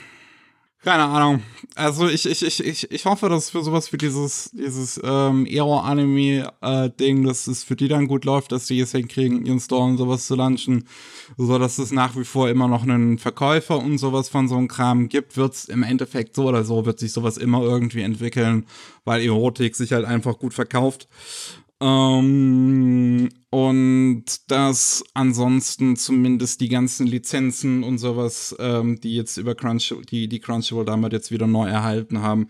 keine Ahnung. Also ich, ich, ich, ich, ich hoffe, dass für sowas wie dieses, dieses ähm, Aero-Anime-Ding, äh, dass es für die dann gut läuft, dass die es hinkriegen, ihren Store und sowas zu launchen, so dass es nach wie vor immer noch einen Verkäufer und sowas von so einem Kram gibt, wird es im Endeffekt so oder so, wird sich sowas immer irgendwie entwickeln, weil Erotik sich halt einfach gut verkauft. Ähm, und dass ansonsten zumindest die ganzen Lizenzen und sowas, ähm, die jetzt über Crunch, die, die Crunchyroll damals jetzt wieder neu erhalten haben,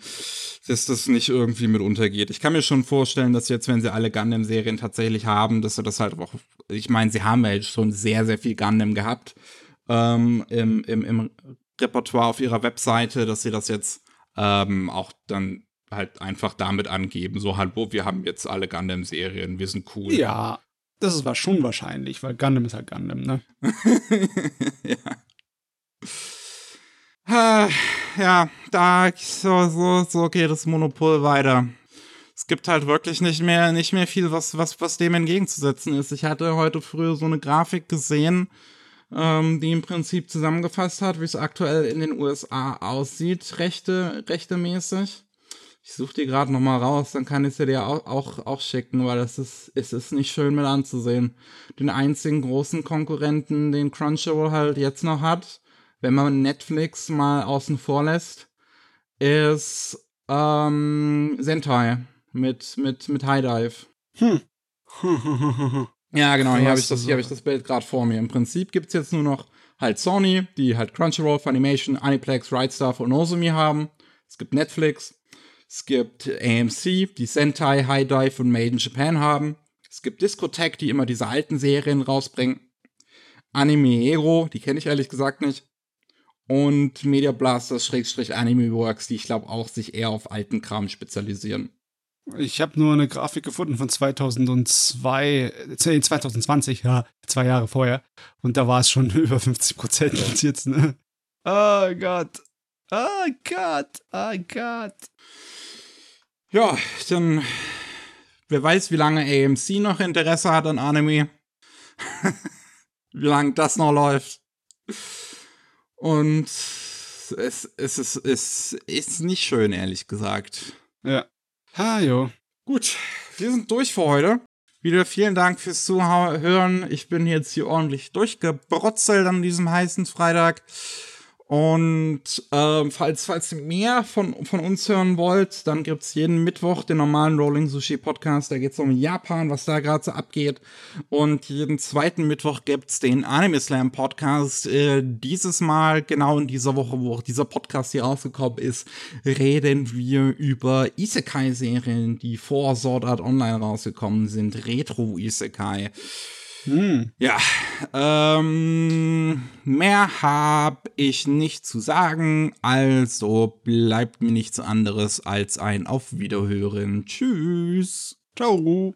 dass das nicht irgendwie mit untergeht. Ich kann mir schon vorstellen, dass jetzt, wenn sie alle Gundam-Serien tatsächlich haben, dass sie das halt auch, ich meine, sie haben ja schon sehr, sehr viel Gundam gehabt ähm, im, im, im Repertoire auf ihrer Webseite, dass sie das jetzt ähm, auch dann halt einfach damit angeben, so hallo, wir haben jetzt alle Gundam-Serien, wir sind cool. Ja, das war schon wahrscheinlich, weil Gundam ist halt Gundam, ne? ja. ja, da so, so, so geht das Monopol weiter. Es gibt halt wirklich nicht mehr, nicht mehr viel, was, was, was dem entgegenzusetzen ist. Ich hatte heute früher so eine Grafik gesehen, ähm, die im Prinzip zusammengefasst hat, wie es aktuell in den USA aussieht, rechte, rechtemäßig. Ich suche die gerade noch mal raus, dann kann ich sie dir auch, auch, auch schicken, weil das ist, es ist nicht schön mit anzusehen. Den einzigen großen Konkurrenten, den Crunchyroll halt jetzt noch hat, wenn man Netflix mal außen vor lässt, ist ähm, Sentai mit, mit, mit High Dive. Hm. ja, genau, hier habe ich, das, hab ich das Bild gerade vor mir. Im Prinzip gibt es jetzt nur noch halt Sony, die halt Crunchyroll, Funimation, Aniplex, Right Stuff und Nozomi haben. Es gibt Netflix, es gibt AMC, die Sentai, High Dive und Made in Japan haben. Es gibt Discotech, die immer diese alten Serien rausbringen. Anime Hero, die kenne ich ehrlich gesagt nicht. Und Media Schrägstrich Anime Works, die ich glaube auch sich eher auf alten Kram spezialisieren. Ich habe nur eine Grafik gefunden von 2002, 2020, äh, ja, zwei Jahre vorher. Und da war es schon über 50 Prozent jetzt, ne? Oh Gott. Oh Gott. Oh Gott. Ja, dann wer weiß, wie lange AMC noch Interesse hat an Anime. wie lange das noch läuft. Und es, es, ist, es ist nicht schön, ehrlich gesagt. Ja. Ha, jo. Gut, wir sind durch für heute. Wieder vielen Dank fürs Zuhören. Ich bin jetzt hier ordentlich durchgebrotzelt an diesem heißen Freitag. Und ähm, falls, falls ihr mehr von, von uns hören wollt, dann gibt's jeden Mittwoch den normalen Rolling Sushi Podcast. Da geht's um Japan, was da gerade so abgeht. Und jeden zweiten Mittwoch gibt's den Anime Slam Podcast. Äh, dieses Mal, genau in dieser Woche, wo auch dieser Podcast hier rausgekommen ist, reden wir über Isekai-Serien, die vor Sword Art Online rausgekommen sind. Retro-Isekai. Hm. Ja, ähm, mehr habe ich nicht zu sagen, also bleibt mir nichts anderes als ein Auf Wiederhören. Tschüss. Ciao.